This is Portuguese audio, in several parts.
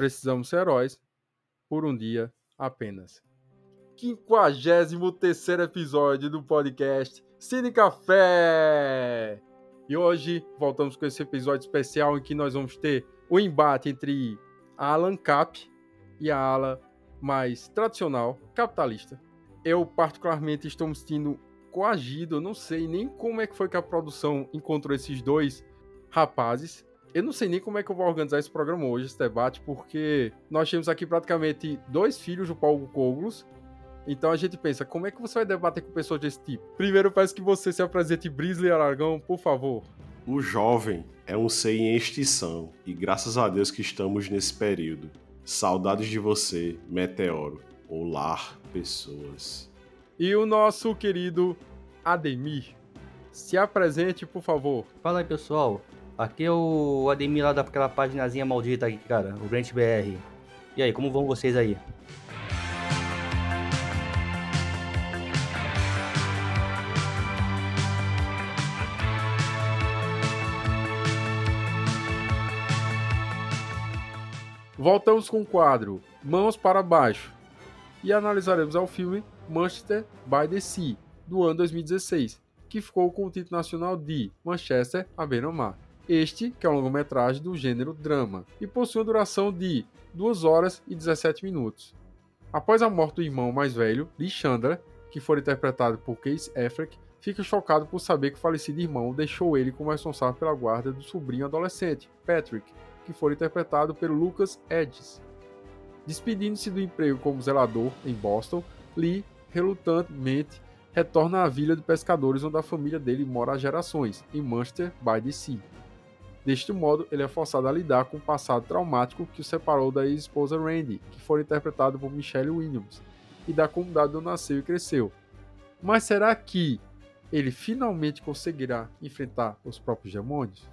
precisamos ser heróis por um dia apenas. 53 episódio do podcast Cine Café! E hoje voltamos com esse episódio especial em que nós vamos ter o embate entre a Alan Cap e a ala mais tradicional, capitalista. Eu, particularmente, estou me sentindo coagido, não sei nem como é que foi que a produção encontrou esses dois rapazes. Eu não sei nem como é que eu vou organizar esse programa hoje, esse debate, porque nós temos aqui praticamente dois filhos do Paulo Coglos. Então a gente pensa, como é que você vai debater com pessoas desse tipo? Primeiro, eu peço que você se apresente Brisley Aragão, por favor. O jovem é um ser em extinção e graças a Deus que estamos nesse período. Saudades de você, Meteoro. Olá, pessoas. E o nosso querido Ademir. Se apresente, por favor. Fala aí, pessoal. Aqui é o Ademir lá daquela paginazinha maldita aqui, cara. O Brent BR. E aí, como vão vocês aí? Voltamos com o quadro Mãos para Baixo e analisaremos o filme Manchester by the Sea, do ano 2016, que ficou com o título nacional de Manchester à beira-mar. Este, que é um longa-metragem do gênero drama, e possui uma duração de 2 horas e 17 minutos. Após a morte do irmão mais velho, Lee Chandler, que foi interpretado por Case Affleck, fica chocado por saber que o falecido irmão deixou ele como responsável pela guarda do sobrinho adolescente, Patrick, que foi interpretado pelo Lucas Edges. Despedindo-se do emprego como zelador em Boston, Lee relutantemente retorna à vila de pescadores onde a família dele mora há gerações, em Manchester by the Sea. Deste modo, ele é forçado a lidar com o passado traumático que o separou da ex-esposa Randy, que foi interpretada por Michelle Williams, e da comunidade onde nasceu e cresceu. Mas será que ele finalmente conseguirá enfrentar os próprios demônios?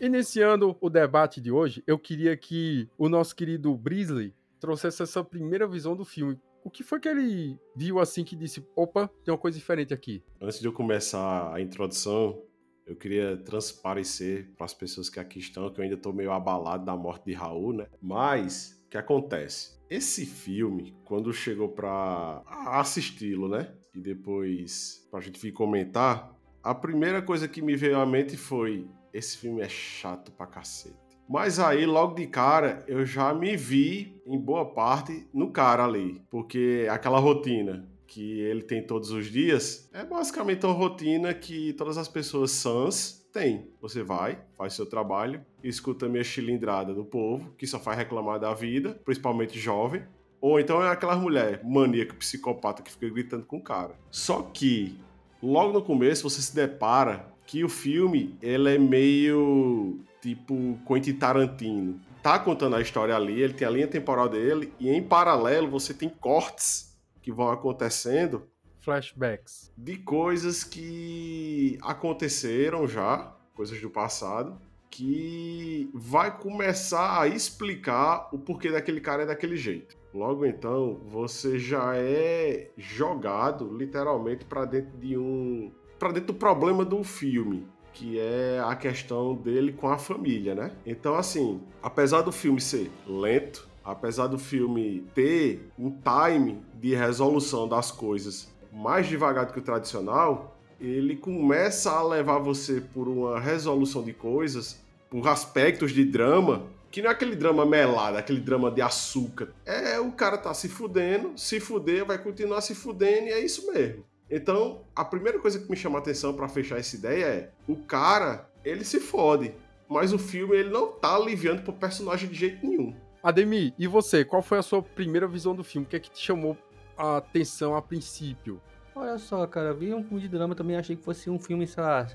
Iniciando o debate de hoje, eu queria que o nosso querido Brisley trouxesse essa primeira visão do filme. O que foi que ele viu assim que disse: opa, tem uma coisa diferente aqui? Antes de eu começar a introdução, eu queria transparecer para as pessoas que aqui estão que eu ainda estou meio abalado da morte de Raul, né? Mas o que acontece? Esse filme, quando chegou para assisti-lo, né? E depois para a gente vir comentar, a primeira coisa que me veio à mente foi esse filme é chato pra cacete. Mas aí, logo de cara, eu já me vi, em boa parte, no cara ali. Porque aquela rotina que ele tem todos os dias é basicamente uma rotina que todas as pessoas sãs têm. Você vai, faz seu trabalho, escuta a minha chilindrada do povo, que só faz reclamar da vida, principalmente jovem. Ou então é aquela mulher maníaca, psicopata que fica gritando com o cara. Só que, logo no começo, você se depara que o filme ele é meio tipo Quentin Tarantino. Tá contando a história ali, ele tem a linha temporal dele e em paralelo você tem cortes que vão acontecendo, flashbacks de coisas que aconteceram já, coisas do passado, que vai começar a explicar o porquê daquele cara é daquele jeito. Logo então, você já é jogado literalmente para dentro de um para dentro do problema do filme, que é a questão dele com a família, né? Então, assim, apesar do filme ser lento, apesar do filme ter um time de resolução das coisas mais devagar do que o tradicional, ele começa a levar você por uma resolução de coisas, por aspectos de drama, que não é aquele drama melado, aquele drama de açúcar. É o cara tá se fudendo, se fuder, vai continuar se fudendo e é isso mesmo. Então, a primeira coisa que me chama a atenção para fechar essa ideia é: o cara, ele se fode, mas o filme ele não tá aliviando pro personagem de jeito nenhum. Ademir, e você, qual foi a sua primeira visão do filme? O que é que te chamou a atenção a princípio? Olha só, cara, vi um filme de drama também, achei que fosse um filme, sei lá.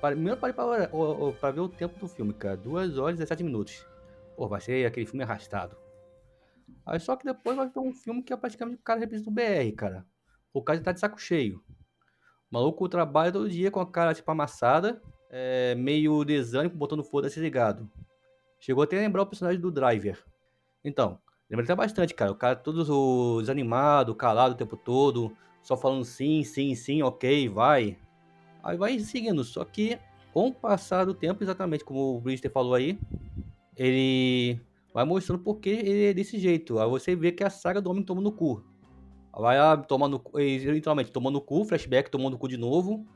Primeiro parei pra, pra, ver o tempo do filme, cara. 2 horas e 17 minutos. Pô, vai ser aquele filme arrastado. Aí só que depois vai ter um filme que é praticamente o cara representa o BR, cara. O cara tá de saco cheio. O maluco trabalha todo dia com a cara tipo amassada, é, meio desânimo, botando foda-se ligado. Chegou até a lembrar o personagem do Driver. Então, Lembra até bastante, cara. O cara todo desanimado, calado o tempo todo, só falando sim, sim, sim, ok, vai. Aí vai seguindo. Só que, com o passar do tempo, exatamente como o Brister falou aí, ele vai mostrando porque ele é desse jeito. Aí você vê que a saga do homem toma no cu. Vai lá, toma no literalmente, tomando no cu, flashback, tomando no cu de novo,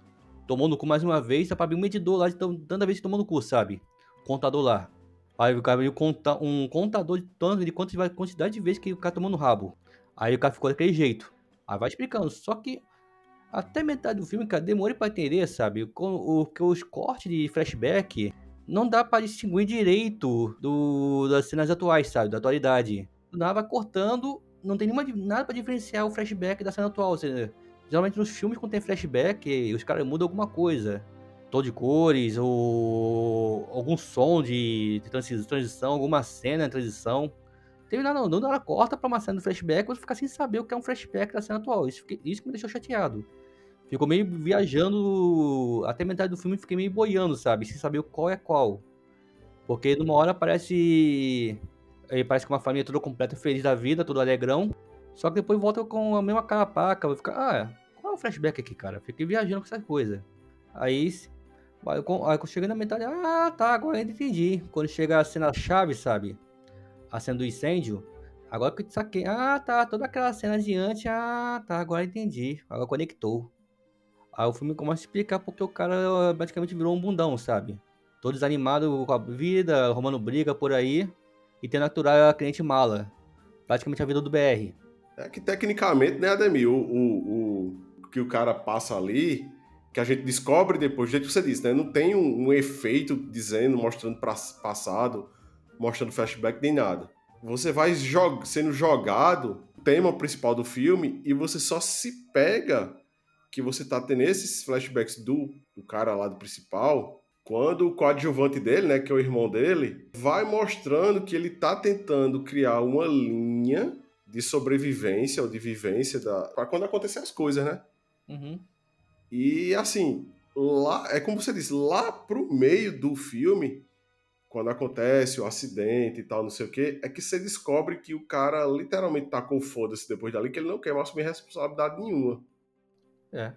tomou no cu mais uma vez, só pra abrir um medidor lá de tanta vez que tomou no cu, sabe? Contador lá. Aí o cara veio contar um contador de tanto de quantas quantidade de vezes que o cara tomou no rabo. Aí o cara ficou daquele jeito. Aí vai explicando. Só que até metade do filme, cara, demorei pra entender, sabe? Com, o, que os cortes de flashback não dá para distinguir direito do, das cenas atuais, sabe? Da atualidade. Nada vai cortando, não tem nenhuma, nada para diferenciar o flashback da cena atual. Seja, geralmente nos filmes, quando tem flashback, os caras mudam alguma coisa tom de cores, ou algum som de, transição, alguma cena de transição. Teve nada, não, ela corta pra uma cena do flashback, você fica sem saber o que é um flashback da cena atual. Isso, isso que me deixou chateado. Ficou meio viajando, até metade do filme fiquei meio boiando, sabe? Sem saber qual é qual. Porque numa hora parece. Ele parece que uma família toda completa, feliz da vida, todo alegrão. Só que depois volta com a mesma carapaca. Vai ficar, ah, qual é o flashback aqui, cara? Fiquei viajando com essa coisa. Aí Aí quando chega na metade, ah, tá, agora eu entendi. Quando chega a cena chave, sabe? A cena do incêndio, agora que eu saquei. Ah, tá, toda aquela cena adiante, ah, tá, agora entendi. Agora conectou. Aí o filme começa a explicar porque o cara basicamente virou um bundão, sabe? Todo desanimado com a vida, arrumando briga por aí e tendo aturar a cliente mala. Praticamente a vida do BR. É que tecnicamente, né, Ademir, o, o, o que o cara passa ali que a gente descobre depois, do jeito que você disse, né? Não tem um, um efeito dizendo, mostrando para passado, mostrando flashback nem nada. Você vai jog sendo jogado o tema principal do filme e você só se pega que você tá tendo esses flashbacks do, do cara lá do principal quando o coadjuvante dele, né, que é o irmão dele, vai mostrando que ele tá tentando criar uma linha de sobrevivência ou de vivência da para quando acontecer as coisas, né? Uhum. E assim, lá, é como você disse, lá pro meio do filme, quando acontece o acidente e tal, não sei o que, é que você descobre que o cara literalmente tacou foda-se depois dali, que ele não quer mais assumir responsabilidade nenhuma. É.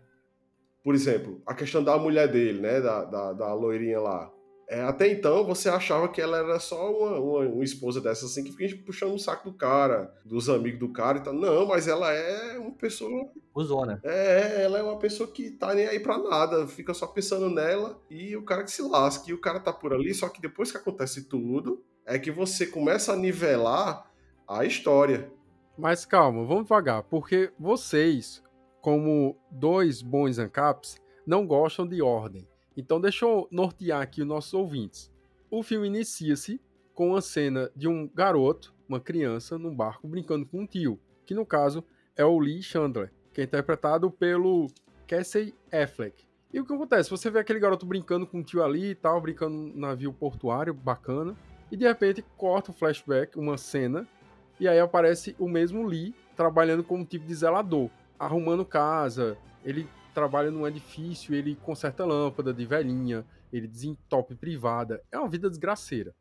Por exemplo, a questão da mulher dele, né, da, da, da loirinha lá. É, até então você achava que ela era só uma, uma, uma esposa dessa assim que fica puxando o saco do cara, dos amigos do cara e tal. Não, mas ela é uma pessoa. Usona. É, ela é uma pessoa que tá nem aí pra nada, fica só pensando nela e o cara que se lasca. E o cara tá por ali, só que depois que acontece tudo, é que você começa a nivelar a história. Mas calma, vamos devagar, porque vocês, como dois bons ANCAPs, não gostam de ordem. Então, deixa eu nortear aqui os nossos ouvintes. O filme inicia-se com uma cena de um garoto, uma criança, num barco brincando com um tio, que no caso é o Lee Chandler, que é interpretado pelo Casey Affleck. E o que acontece? Você vê aquele garoto brincando com o tio ali e tal, brincando num navio portuário, bacana, e de repente corta o flashback, uma cena, e aí aparece o mesmo Lee trabalhando como tipo de zelador, arrumando casa, ele trabalha num edifício, ele conserta lâmpada de velhinha, ele desentope privada. É uma vida desgraceira.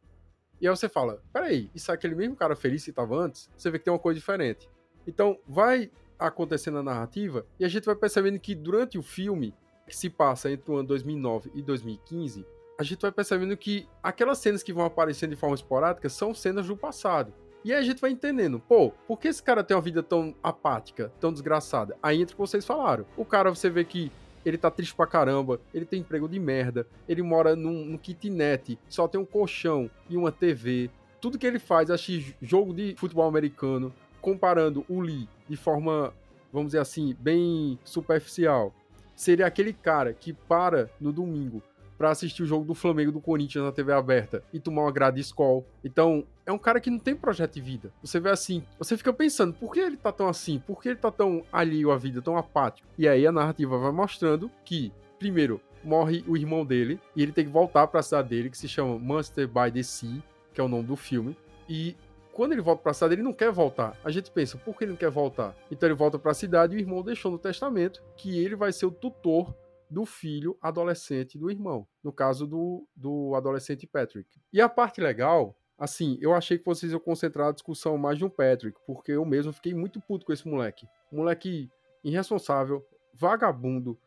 E aí você fala, peraí, isso é aquele mesmo cara feliz que estava antes? Você vê que tem uma coisa diferente. Então, vai acontecendo a narrativa e a gente vai percebendo que durante o filme, que se passa entre o ano 2009 e 2015, a gente vai percebendo que aquelas cenas que vão aparecendo de forma esporádica são cenas do passado. E aí a gente vai entendendo, pô, por que esse cara tem uma vida tão apática, tão desgraçada? Aí entra o que vocês falaram. O cara, você vê que ele tá triste pra caramba, ele tem emprego de merda, ele mora num, num kitnet, só tem um colchão e uma TV. Tudo que ele faz, acho jogo de futebol americano, comparando o Lee de forma, vamos dizer assim, bem superficial. Seria aquele cara que para no domingo para assistir o jogo do Flamengo do Corinthians na TV aberta e tomar uma grade escola. Então, é um cara que não tem projeto de vida. Você vê assim, você fica pensando, por que ele tá tão assim? Por que ele tá tão alheio à vida, tão apático? E aí a narrativa vai mostrando que, primeiro, morre o irmão dele e ele tem que voltar para a cidade dele, que se chama Monster by the Sea, que é o nome do filme. E quando ele volta para a cidade, ele não quer voltar. A gente pensa, por que ele não quer voltar? Então ele volta para a cidade e o irmão deixou no testamento que ele vai ser o tutor do filho adolescente do irmão, no caso do, do adolescente Patrick. E a parte legal, Assim, eu achei que vocês iam concentrar a discussão mais no Patrick, porque eu mesmo fiquei muito puto com esse moleque. Moleque irresponsável, vagabundo,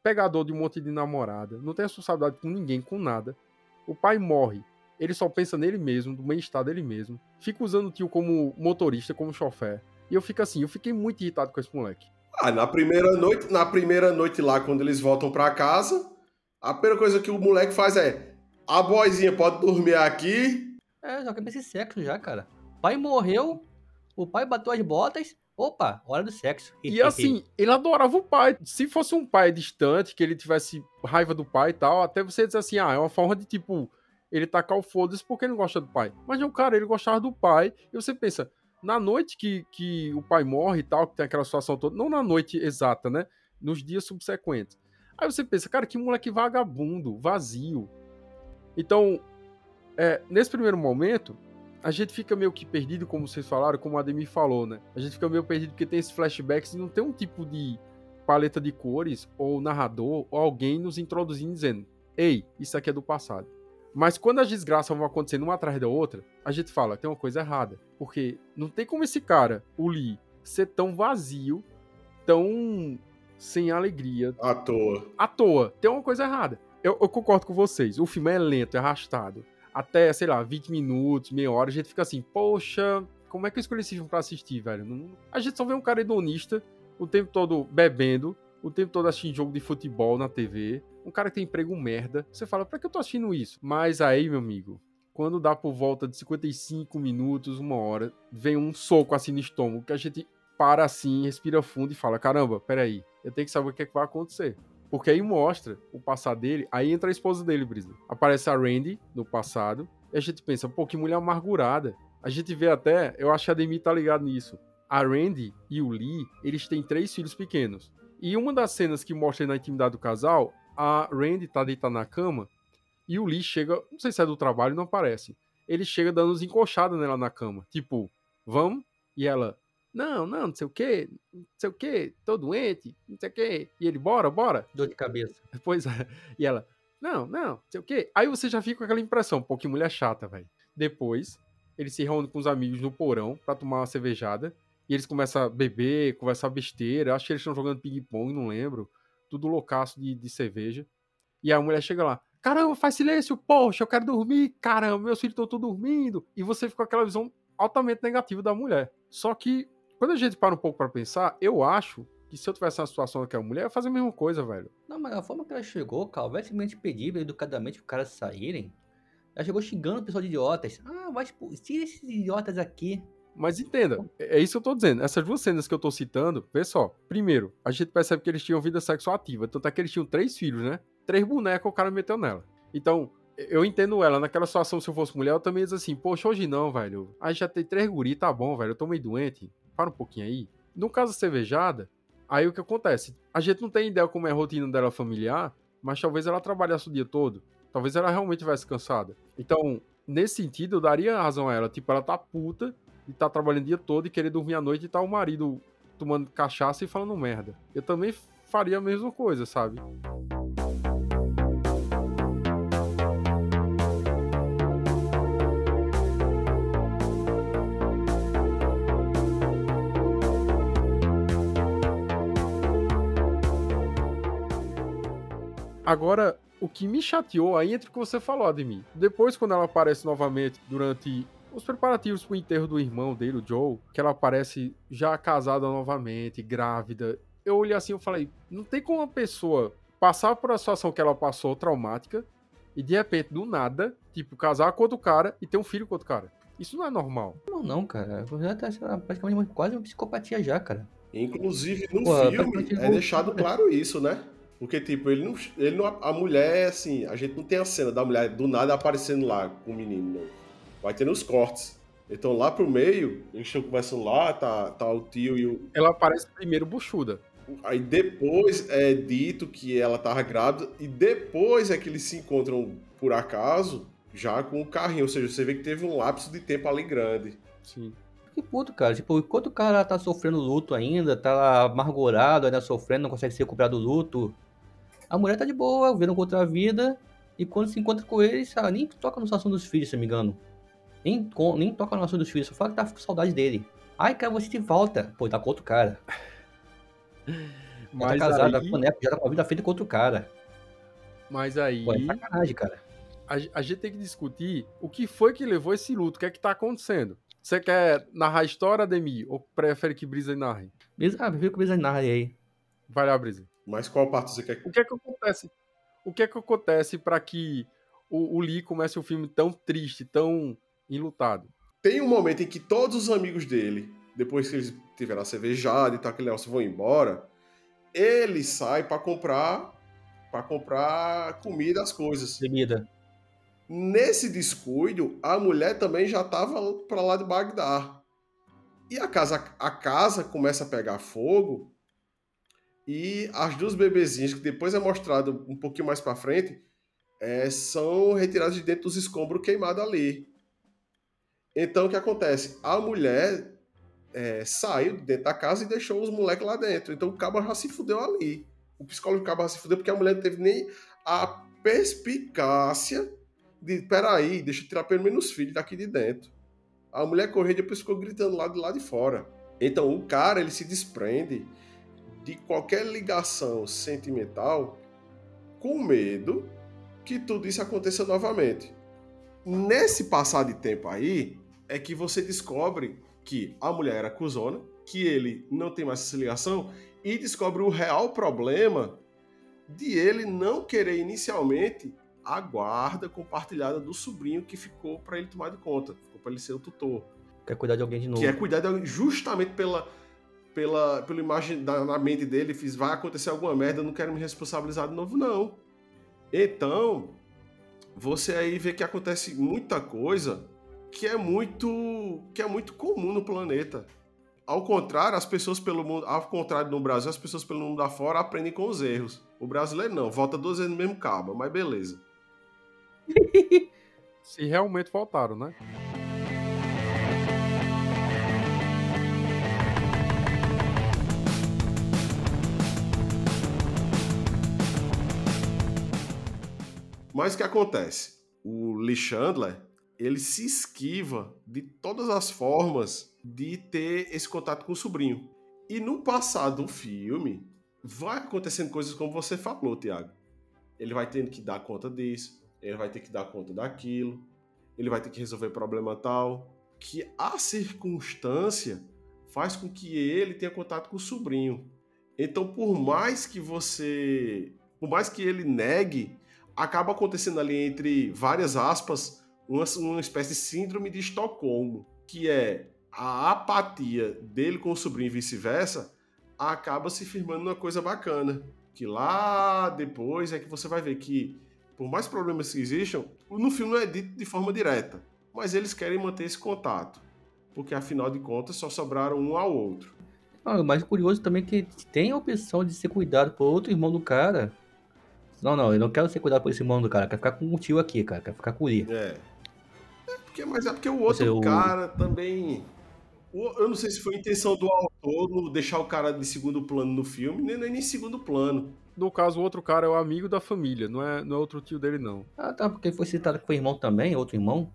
pegador de um monte de namorada, não tem responsabilidade com ninguém, com nada. O pai morre, ele só pensa nele mesmo, do bem-estar dele mesmo. Fica usando o tio como motorista, como chofer. E eu fico assim, eu fiquei muito irritado com esse moleque. Ah, na primeira noite, na primeira noite lá, quando eles voltam para casa, a primeira coisa que o moleque faz é: a boizinha pode dormir aqui. É, já quer esse sexo já, cara. O pai morreu, o pai bateu as botas, Opa, hora do sexo. E assim, ele adorava o pai. Se fosse um pai distante, que ele tivesse raiva do pai e tal, até você dizer assim, ah, é uma forma de tipo, ele tacar o foda-se porque ele não gosta do pai. Mas não, cara, ele gostava do pai. E você pensa, na noite que, que o pai morre e tal, que tem aquela situação toda, não na noite exata, né? Nos dias subsequentes. Aí você pensa, cara, que moleque vagabundo, vazio. Então, é, nesse primeiro momento, a gente fica meio que perdido, como vocês falaram, como a Ademir falou, né? A gente fica meio perdido porque tem esses flashbacks e não tem um tipo de paleta de cores, ou narrador, ou alguém nos introduzindo dizendo: Ei, isso aqui é do passado. Mas quando as desgraças vão acontecendo uma atrás da outra, a gente fala, tem uma coisa errada. Porque não tem como esse cara, o Lee, ser tão vazio, tão sem alegria. À toa. À toa. Tem uma coisa errada. Eu, eu concordo com vocês. O filme é lento, é arrastado até, sei lá, 20 minutos, meia hora, a gente fica assim, poxa, como é que eu escolhi esse filme pra assistir, velho? Não... A gente só vê um cara hedonista o tempo todo bebendo, o tempo todo assistindo jogo de futebol na TV, um cara que tem emprego merda. Você fala, pra que eu tô assistindo isso? Mas aí, meu amigo, quando dá por volta de 55 minutos, uma hora, vem um soco assim no estômago, que a gente para assim, respira fundo e fala: caramba, peraí, eu tenho que saber o que, é que vai acontecer. Porque aí mostra o passado dele, aí entra a esposa dele, Brisa. Aparece a Randy no passado, e a gente pensa, pô, que mulher amargurada. A gente vê até, eu acho que a Demi tá ligado nisso. A Randy e o Lee, eles têm três filhos pequenos. E uma das cenas que mostra na intimidade do casal, a Randy tá deitada na cama e o Lee chega, não sei se é do trabalho, não aparece. Ele chega dando uns encoxadas nela na cama. Tipo, vamos? E ela, não, não, não sei o que, não sei o que, tô doente, não sei o que. E ele, bora, bora. Dor de cabeça. Pois é. E ela, não, não, não sei o que. Aí você já fica com aquela impressão, pô, que mulher chata, velho. Depois, ele se reúne com os amigos no porão para tomar uma cervejada. E eles começam a beber, conversar besteira. Acho que eles estão jogando ping-pong, não lembro. Tudo loucaço de, de cerveja. E a mulher chega lá, caramba, faz silêncio, poxa, eu quero dormir, caramba, meus filhos estão todos dormindo. E você fica com aquela visão altamente negativa da mulher. Só que quando a gente para um pouco para pensar, eu acho que se eu tivesse uma situação daquela mulher, eu ia fazer a mesma coisa, velho. Não, mas a forma que ela chegou, cara, vai simplesmente pedir educadamente pro cara saírem. Ela chegou xingando o pessoal de idiotas. Ah, vai tipo, tira esses idiotas aqui. Mas entenda, é isso que eu tô dizendo. Essas duas cenas que eu tô citando, vê só. Primeiro, a gente percebe que eles tinham vida sexual ativa. Tanto é que eles tinham três filhos, né? Três bonecos o cara meteu nela. Então, eu entendo ela. Naquela situação, se eu fosse mulher, eu também ia dizer assim, poxa, hoje não, velho. Aí já tem três guri, tá bom, velho. Eu tô meio doente para um pouquinho aí. No caso da cervejada, aí o que acontece? A gente não tem ideia como é a rotina dela familiar, mas talvez ela trabalhasse o dia todo. Talvez ela realmente estivesse cansada. Então, nesse sentido, eu daria razão a ela. Tipo, ela tá puta e tá trabalhando o dia todo e querer dormir à noite e tá o marido tomando cachaça e falando merda. Eu também faria a mesma coisa, sabe? Agora, o que me chateou aí entre o que você falou, Ademir. Depois, quando ela aparece novamente durante os preparativos pro enterro do irmão dele, o Joe, que ela aparece já casada novamente, grávida. Eu olhei assim e falei, não tem como uma pessoa passar por uma situação que ela passou traumática e de repente, do nada, tipo, casar com outro cara e ter um filho com outro cara. Isso não é normal. Não, não, cara. Já tá praticamente quase uma psicopatia já, cara. Inclusive, no Pô, filme, é deixado claro isso, né? Porque, tipo, ele não, ele não. A mulher, assim, a gente não tem a cena da mulher do nada aparecendo lá com o menino, não. Vai ter nos cortes. Então lá pro meio, eles estão conversando lá, tá, tá o tio e o. Ela aparece primeiro buchuda. Aí depois é dito que ela tava grávida, e depois é que eles se encontram por acaso, já com o carrinho. Ou seja, você vê que teve um lapso de tempo ali grande. Sim. Que puto, cara. Tipo, enquanto o cara tá sofrendo luto ainda, tá amargurado, ainda sofrendo, não consegue se recuperar do luto, a mulher tá de boa, vendo contra a vida, e quando se encontra com eles, ela nem toca no assunto dos filhos, se não me engano. Nem, nem toca no assunto dos filhos, só fala que tá com saudade dele. Ai, cara, você de volta. Pô, tá com outro cara. Já Mas tá casado, tá aí, com neto, já tá com a vida feita com outro cara. mas aí Pô, é sacanagem, cara. a, a gente tem que discutir o que foi que levou esse luto, o que é que tá acontecendo. Você quer narrar a história, Ademir, ou prefere que Brisa narre? Brisa, ah, viu que o Brisa narra aí. Vai lá, Brisa. Mas qual parte você quer que O que é que acontece? O que é que acontece para que o, o Lee comece um filme tão triste, tão enlutado? Tem um momento em que todos os amigos dele, depois que eles tiveram a cervejada e tal, aquele negócio, vão embora, ele sai pra comprar para comprar comida, as coisas. Bebida. Nesse descuido, a mulher também já tava pra lá de Bagdá. E a casa, a casa começa a pegar fogo e as duas bebezinhas, que depois é mostrado um pouquinho mais pra frente, é, são retiradas de dentro dos escombros queimados ali. Então o que acontece? A mulher é, saiu de dentro da casa e deixou os moleques lá dentro. Então o cabo já se fudeu ali. O psicólogo cabo já se fudeu porque a mulher não teve nem a perspicácia de peraí, deixa eu tirar pelo menos os filhos daqui de dentro. A mulher correu e depois ficou gritando lá de lá de fora. Então o cara ele se desprende de qualquer ligação sentimental com medo que tudo isso aconteça novamente. Nesse passar de tempo aí, é que você descobre que a mulher era cuzona, que ele não tem mais essa ligação, e descobre o real problema de ele não querer inicialmente a guarda compartilhada do sobrinho que ficou para ele tomar de conta, ficou para ele ser o tutor, Quer cuidar de alguém de novo. que é cuidar de alguém justamente pela pela pela imagem da, na mente dele, fiz vai acontecer alguma merda, eu não quero me responsabilizar de novo não. Então, você aí vê que acontece muita coisa que é muito que é muito comum no planeta. Ao contrário, as pessoas pelo mundo, ao contrário no Brasil, as pessoas pelo mundo afora aprendem com os erros. O brasileiro não, volta duas vezes no mesmo cabo, mas beleza. Se realmente faltaram, né? Mas o que acontece? O Lee Chandler, ele se esquiva de todas as formas de ter esse contato com o sobrinho. E no passar do filme, vai acontecendo coisas como você falou, Tiago. Ele vai tendo que dar conta disso, ele vai ter que dar conta daquilo, ele vai ter que resolver problema tal, que a circunstância faz com que ele tenha contato com o sobrinho. Então, por mais que você, por mais que ele negue, acaba acontecendo ali entre várias aspas uma, uma espécie de síndrome de Estocolmo, que é a apatia dele com o sobrinho e vice-versa, acaba se firmando numa coisa bacana. Que lá depois é que você vai ver que, por mais problemas que existam, no filme não é dito de forma direta, mas eles querem manter esse contato, porque afinal de contas só sobraram um ao outro. Ah, o mais curioso também é que tem a opção de ser cuidado por outro irmão do cara. Não, não, eu não quero ser cuidado por esse irmão do cara, quero ficar com o tio aqui, cara, quero ficar com o Lee. É. É porque, mas é porque o outro Você, o- cara também. o- Eu não sei se foi a intenção do autor deixar o cara de segundo plano no filme, nem, nem em segundo plano. No caso, o outro cara é o amigo da família, não é, não é outro tio dele, não. Ah, tá, porque foi citado que foi irmão também, outro irmão.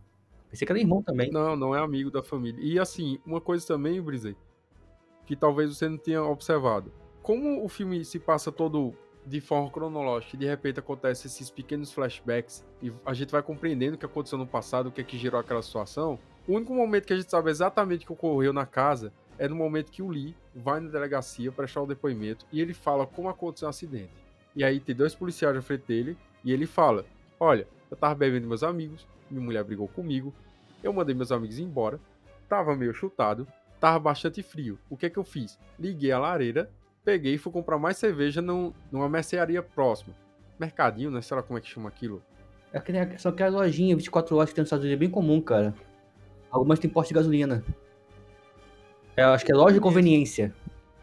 Pensei que era irmão também. Não, não é amigo da família. E assim, uma coisa também, Brisei, que talvez você não tenha observado. Como o filme se passa todo de forma cronológica de repente acontece esses pequenos flashbacks e a gente vai compreendendo o que aconteceu no passado, o que é que gerou aquela situação, o único momento que a gente sabe exatamente o que ocorreu na casa é no momento que o Lee vai na delegacia prestar o depoimento e ele fala como aconteceu o acidente. E aí tem dois policiais à frente dele e ele fala: Olha, eu tava bebendo meus amigos, minha mulher brigou comigo, eu mandei meus amigos embora, tava meio chutado, tava bastante frio. O que é que eu fiz? Liguei a lareira, peguei e fui comprar mais cerveja num, numa mercearia próxima. Mercadinho, né? Sei lá como é que chama aquilo. É que nem, são aquelas lojinhas 24 horas que tem nos Estados Unidos, é bem comum, cara. Algumas tem posto de gasolina. É, acho que é loja de conveniência.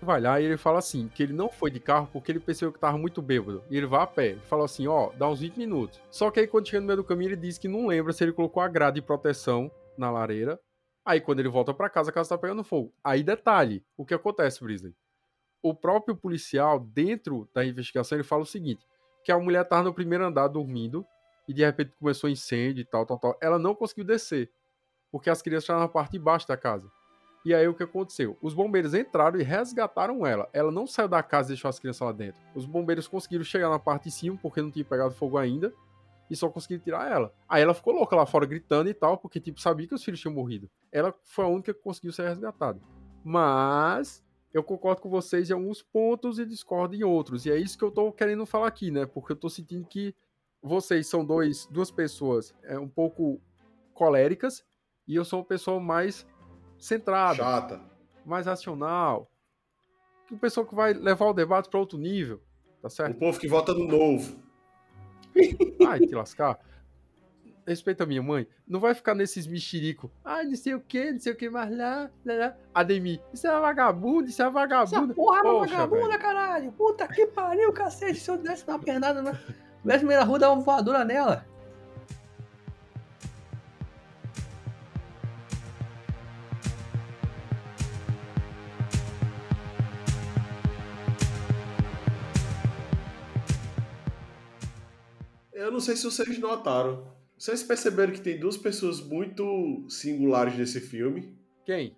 Vai lá e ele fala assim, que ele não foi de carro porque ele percebeu que tava muito bêbado. E ele vai a pé. Ele falou assim, ó, dá uns 20 minutos. Só que aí quando chega no meio do caminho, ele diz que não lembra se ele colocou a grade de proteção na lareira. Aí quando ele volta pra casa, a casa tá pegando fogo. Aí detalhe, o que acontece, Brisley? O próprio policial, dentro da investigação, ele fala o seguinte, que a mulher tava no primeiro andar dormindo e de repente começou incêndio e tal, tal, tal. Ela não conseguiu descer. porque as crianças estavam na parte de baixo da casa. E aí o que aconteceu? Os bombeiros entraram e resgataram ela. Ela não saiu da casa e deixou as crianças lá dentro. Os bombeiros conseguiram chegar na parte de cima, porque não tinha pegado fogo ainda, e só conseguiram tirar ela. Aí ela ficou louca lá fora gritando e tal, porque tipo sabia que os filhos tinham morrido. Ela foi a única que conseguiu ser resgatada. Mas eu concordo com vocês em alguns pontos e discordo em outros. E é isso que eu tô querendo falar aqui, né? Porque eu tô sentindo que vocês são dois, duas pessoas é, um pouco coléricas e eu sou uma pessoa mais centrada, Chata. mais racional. Que o pessoal que vai levar o debate para outro nível, tá O certo? povo que vota no novo. Ai, te lascar. Respeita a minha mãe. Não vai ficar nesses mexerico. Ai, não sei o que, não sei o que mais lá, lá, lá. Ademir, isso é vagabundo, isso é Essa vagabundo. porra é uma Poxa, vagabunda, caralho. Puta que pariu, cacete. Se eu desse uma pernada, na... rua, dava uma voadora nela. Eu não sei se vocês notaram. Vocês perceberam que tem duas pessoas muito singulares nesse filme? Quem?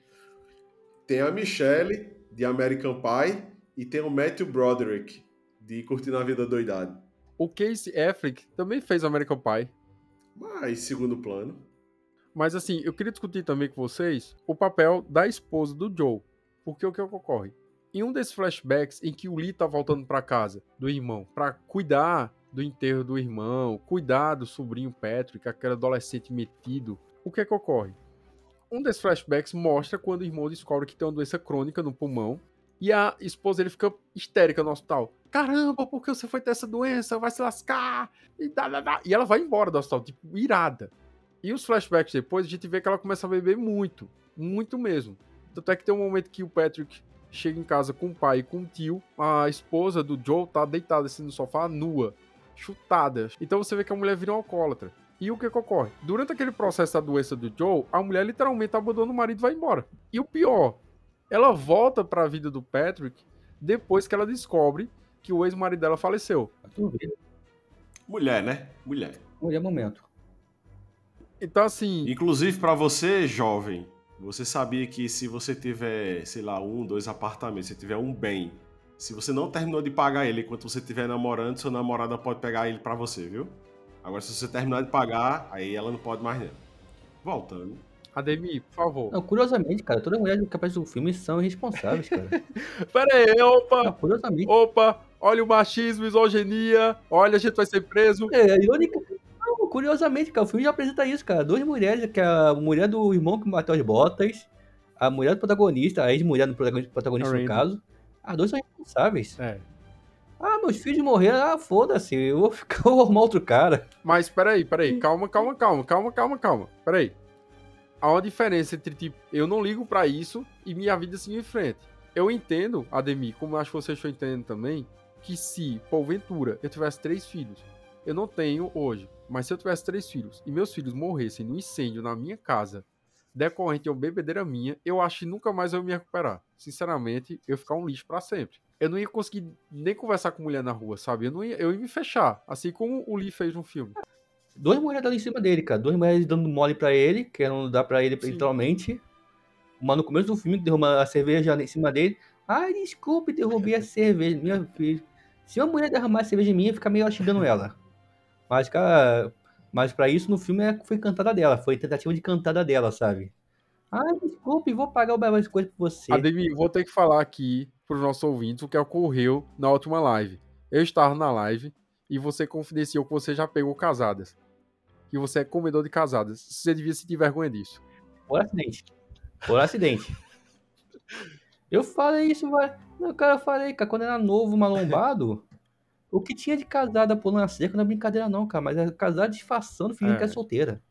Tem a Michelle, de American Pie, e tem o Matthew Broderick, de Curtindo a Vida Doidado. O Casey Affleck também fez American Pie. Mas, segundo plano. Mas assim, eu queria discutir também com vocês o papel da esposa do Joe. Porque o que ocorre? Em um desses flashbacks em que o Lee tá voltando pra casa do irmão pra cuidar do enterro do irmão, cuidar do sobrinho Patrick, aquele adolescente metido, o que é que ocorre? Um desses flashbacks mostra quando o irmão descobre que tem uma doença crônica no pulmão e a esposa ele fica histérica no hospital. Caramba, por que você foi ter essa doença? Vai se lascar! E, dá, dá, dá. e ela vai embora do hospital, tipo, irada. E os flashbacks depois, a gente vê que ela começa a beber muito. Muito mesmo. Tanto é que tem um momento que o Patrick chega em casa com o pai e com o tio. A esposa do Joe tá deitada assim no sofá, nua, chutada. Então você vê que a mulher vira um alcoólatra. E o que, que ocorre? Durante aquele processo da doença do Joe, a mulher literalmente abandona o marido e vai embora. E o pior, ela volta para a vida do Patrick depois que ela descobre que o ex-marido dela faleceu. Mulher, né? Mulher. Mulher momento. Então, assim, Inclusive, pra você, jovem, você sabia que se você tiver, sei lá, um, dois apartamentos, se tiver um bem, se você não terminou de pagar ele enquanto você estiver namorando, sua namorada pode pegar ele pra você, viu? Agora, se você terminar de pagar, aí ela não pode mais não. Voltando. Ademir, por favor. Não, curiosamente, cara, todas as mulheres que aparecem no filme são irresponsáveis, cara. Pera aí, Não, opa, curiosamente. opa, olha o machismo, misoginia, olha, a gente vai ser preso. É, irônica. Não, curiosamente, cara, o filme já apresenta isso, cara. Duas mulheres, que é a mulher do irmão que matou as botas, a mulher do protagonista, a ex-mulher do protagonista, protagonista no caso. As duas são responsáveis. É. Ah, meus filhos morreram, ah, foda-se, eu vou ficar eu vou arrumar outro cara. Mas peraí, peraí, calma, calma, calma, calma, calma, calma. Peraí. Há uma diferença entre, tipo, eu não ligo pra isso e minha vida seguir em frente. Eu entendo, Ademir, como eu acho que vocês estão entendendo também, que se, porventura, eu tivesse três filhos, eu não tenho hoje, mas se eu tivesse três filhos e meus filhos morressem no incêndio na minha casa, decorrente de uma bebedeira minha, eu acho que nunca mais eu ia me recuperar. Sinceramente, eu ia ficar um lixo pra sempre. Eu não ia conseguir nem conversar com mulher na rua, sabe? Eu, não ia, eu ia me fechar, assim como o Lee fez no filme. Duas mulheres dando em cima dele, cara. Duas mulheres dando mole pra ele, querendo dar pra ele Sim. literalmente. Uma no começo do filme, derruba a cerveja em cima dele. Ai, desculpe, derrubei a cerveja. Minha filha. Se uma mulher derramar a cerveja em mim, fica meio xingando ela. Mas, cara, mas pra isso no filme é- foi cantada dela. Foi tentativa de cantada dela, sabe? Ai, desculpe, vou pagar o as coisas pra você. Ademir, vou ter que falar aqui para os nossos ouvintes o que ocorreu na última live. Eu estava na live e você confidenciou que você já pegou casadas. Que você é comedor de casadas. Você devia sentir vergonha disso. Por acidente. Por acidente. Eu falei isso, vai. Não, cara, eu falei, cara, quando era novo, malombado, o que tinha de casada pulando a cerca não é brincadeira, não, cara. Mas é casada disfarçando, fingindo É. que é solteira.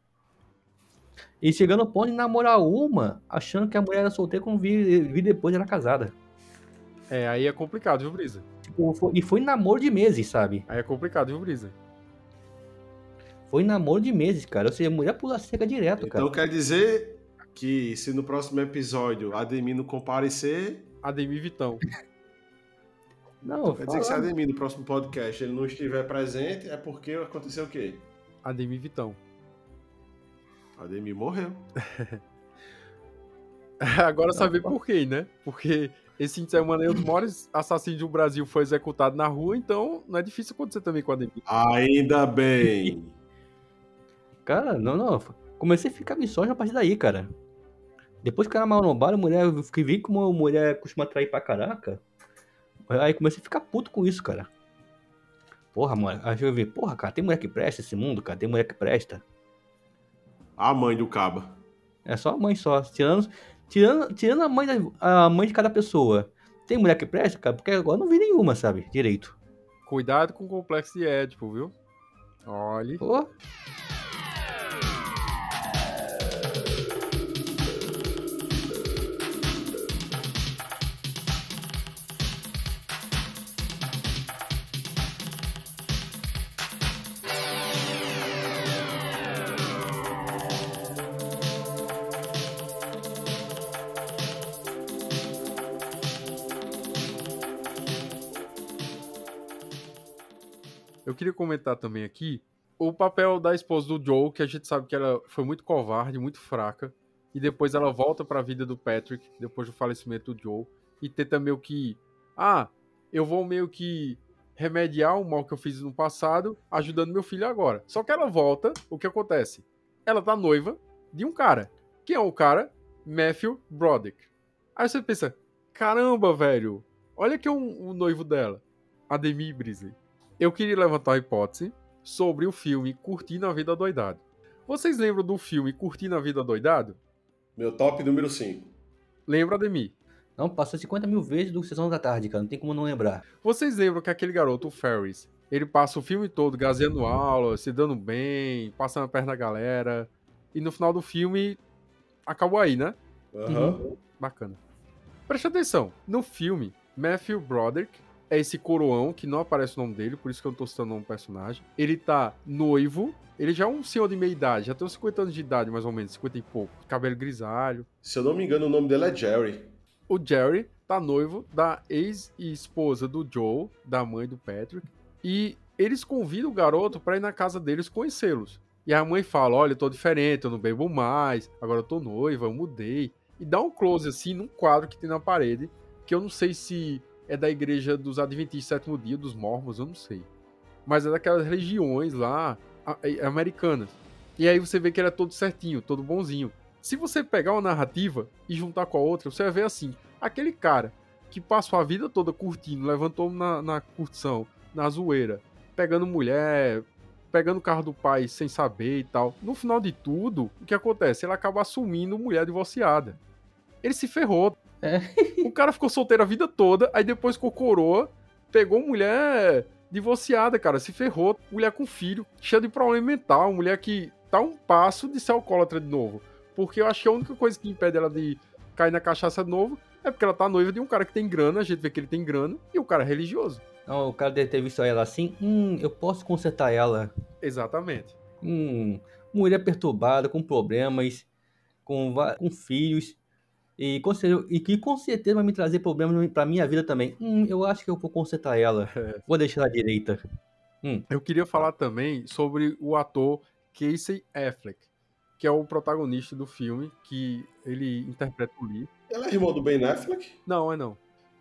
E chegando ao ponto de namorar uma, achando que a mulher era solteira, quando vi, vi depois era casada. É, aí é complicado, viu, Brisa? Tipo, foi- e foi namoro de meses, sabe? Aí é complicado, viu, Brisa? Foi namoro de meses, cara. Ou seja, a mulher pula cerca direto, cara. Então quer dizer que se no próximo episódio Ademir não comparecer, Ademir Vitão. Não, quer dizer que se Ademir no próximo podcast ele não estiver presente, é porque aconteceu o quê? Ademir Vitão. Ademir morreu. Agora saber por quê, né? Porque esse fim de semana aí, os maiores assassinos do Brasil foi executado na rua, então não é difícil acontecer também com a Ademir. Ainda bem. Cara, não, não. Comecei a ficar misógino a partir daí, cara. Depois que o cara mal no bar, a mulher, eu fiquei vi como a mulher costuma atrair pra caraca. Aí comecei a ficar puto com isso, cara. Porra, mano. Aí eu vi, porra, cara, tem mulher que presta esse mundo, cara. Tem mulher que presta. A mãe do caba. É só a mãe só. Tirando, tirando, tirando a, mãe da, a mãe de cada pessoa. Tem mulher que presta, cara? Porque agora não vi nenhuma, sabe? Direito. Cuidado com o complexo de Édipo, viu? Olhe. Pô. Queria comentar também aqui o papel da esposa do Joe, que a gente sabe que ela foi muito covarde, muito fraca, e depois ela volta para a vida do Patrick, depois do falecimento do Joe, e tenta meio que, ah, eu vou meio que remediar o mal que eu fiz no passado, ajudando meu filho agora. Só que ela volta, o que acontece? Ela tá noiva de um cara. Quem é o cara? Matthew Broderick. Aí você pensa, caramba, velho, olha que é o, o noivo dela, Ademir Brisley. Eu queria levantar a hipótese sobre o filme Curtindo a Vida Doidado. Vocês lembram do filme Curtindo a Vida Doidado? Meu top número 5. Lembra, Ademir? Não, passou 50 mil vezes do Sessão da Tarde, cara. Não tem como não lembrar. Vocês lembram que aquele garoto, o Ferris, ele passa o filme todo gazeando aula, se dando bem, passando a perna da galera. E no final do filme, acabou aí, né? Aham. Uhum. Bacana. Preste atenção. No filme, Matthew Broderick é esse coroão, que não aparece o nome dele, por isso que eu não tô citando o nome do personagem. Ele tá noivo, ele já é um senhor de meia idade, já tem uns 50 anos de idade, mais ou menos, 50 e pouco. Cabelo grisalho. Se eu não me engano, o nome dele é Jerry. O Jerry tá noivo da ex-esposa do Joe, da mãe do Patrick, e eles convidam o garoto para ir na casa deles conhecê-los. E a mãe fala: Olha, eu tô diferente, eu não bebo mais, agora eu tô noiva, eu mudei. E dá um close assim num quadro que tem na parede, que eu não sei se é da igreja dos Adventistas Sétimo Dia, dos Mormons, eu não sei. Mas é daquelas regiões lá americanas. E aí você vê que ele é todo certinho, todo bonzinho. Se você pegar uma narrativa e juntar com a outra, você vai ver assim: aquele cara que passou a vida toda curtindo, levantou na, na curtição, na zoeira, pegando mulher, pegando o carro do pai sem saber e tal. No final de tudo, o que acontece? Ele acaba assumindo mulher divorciada. Ele se ferrou. É. o cara ficou solteiro a vida toda, aí depois com coroa, pegou mulher divorciada, cara, se ferrou. Mulher com filho, cheia de problema mental, mulher que tá um passo de ser alcoólatra de novo. Porque eu acho que a única coisa que impede ela de cair na cachaça de novo é porque ela tá noiva de um cara que tem grana, a gente vê que ele tem grana, e o cara é religioso. Não, o cara deve ter visto ela assim, hum, eu posso consertar ela. Exatamente. Hum, mulher perturbada, com problemas, com, com filhos, e, e que com certeza vai me trazer problemas pra minha vida também. Hum, eu acho que eu vou consertar ela. Vou deixar ela direita. Hum. Eu queria falar também sobre o ator Casey Affleck, que é o protagonista do filme, que ele interpreta o Lee. Ele é irmão do Ben Affleck? Não, é não.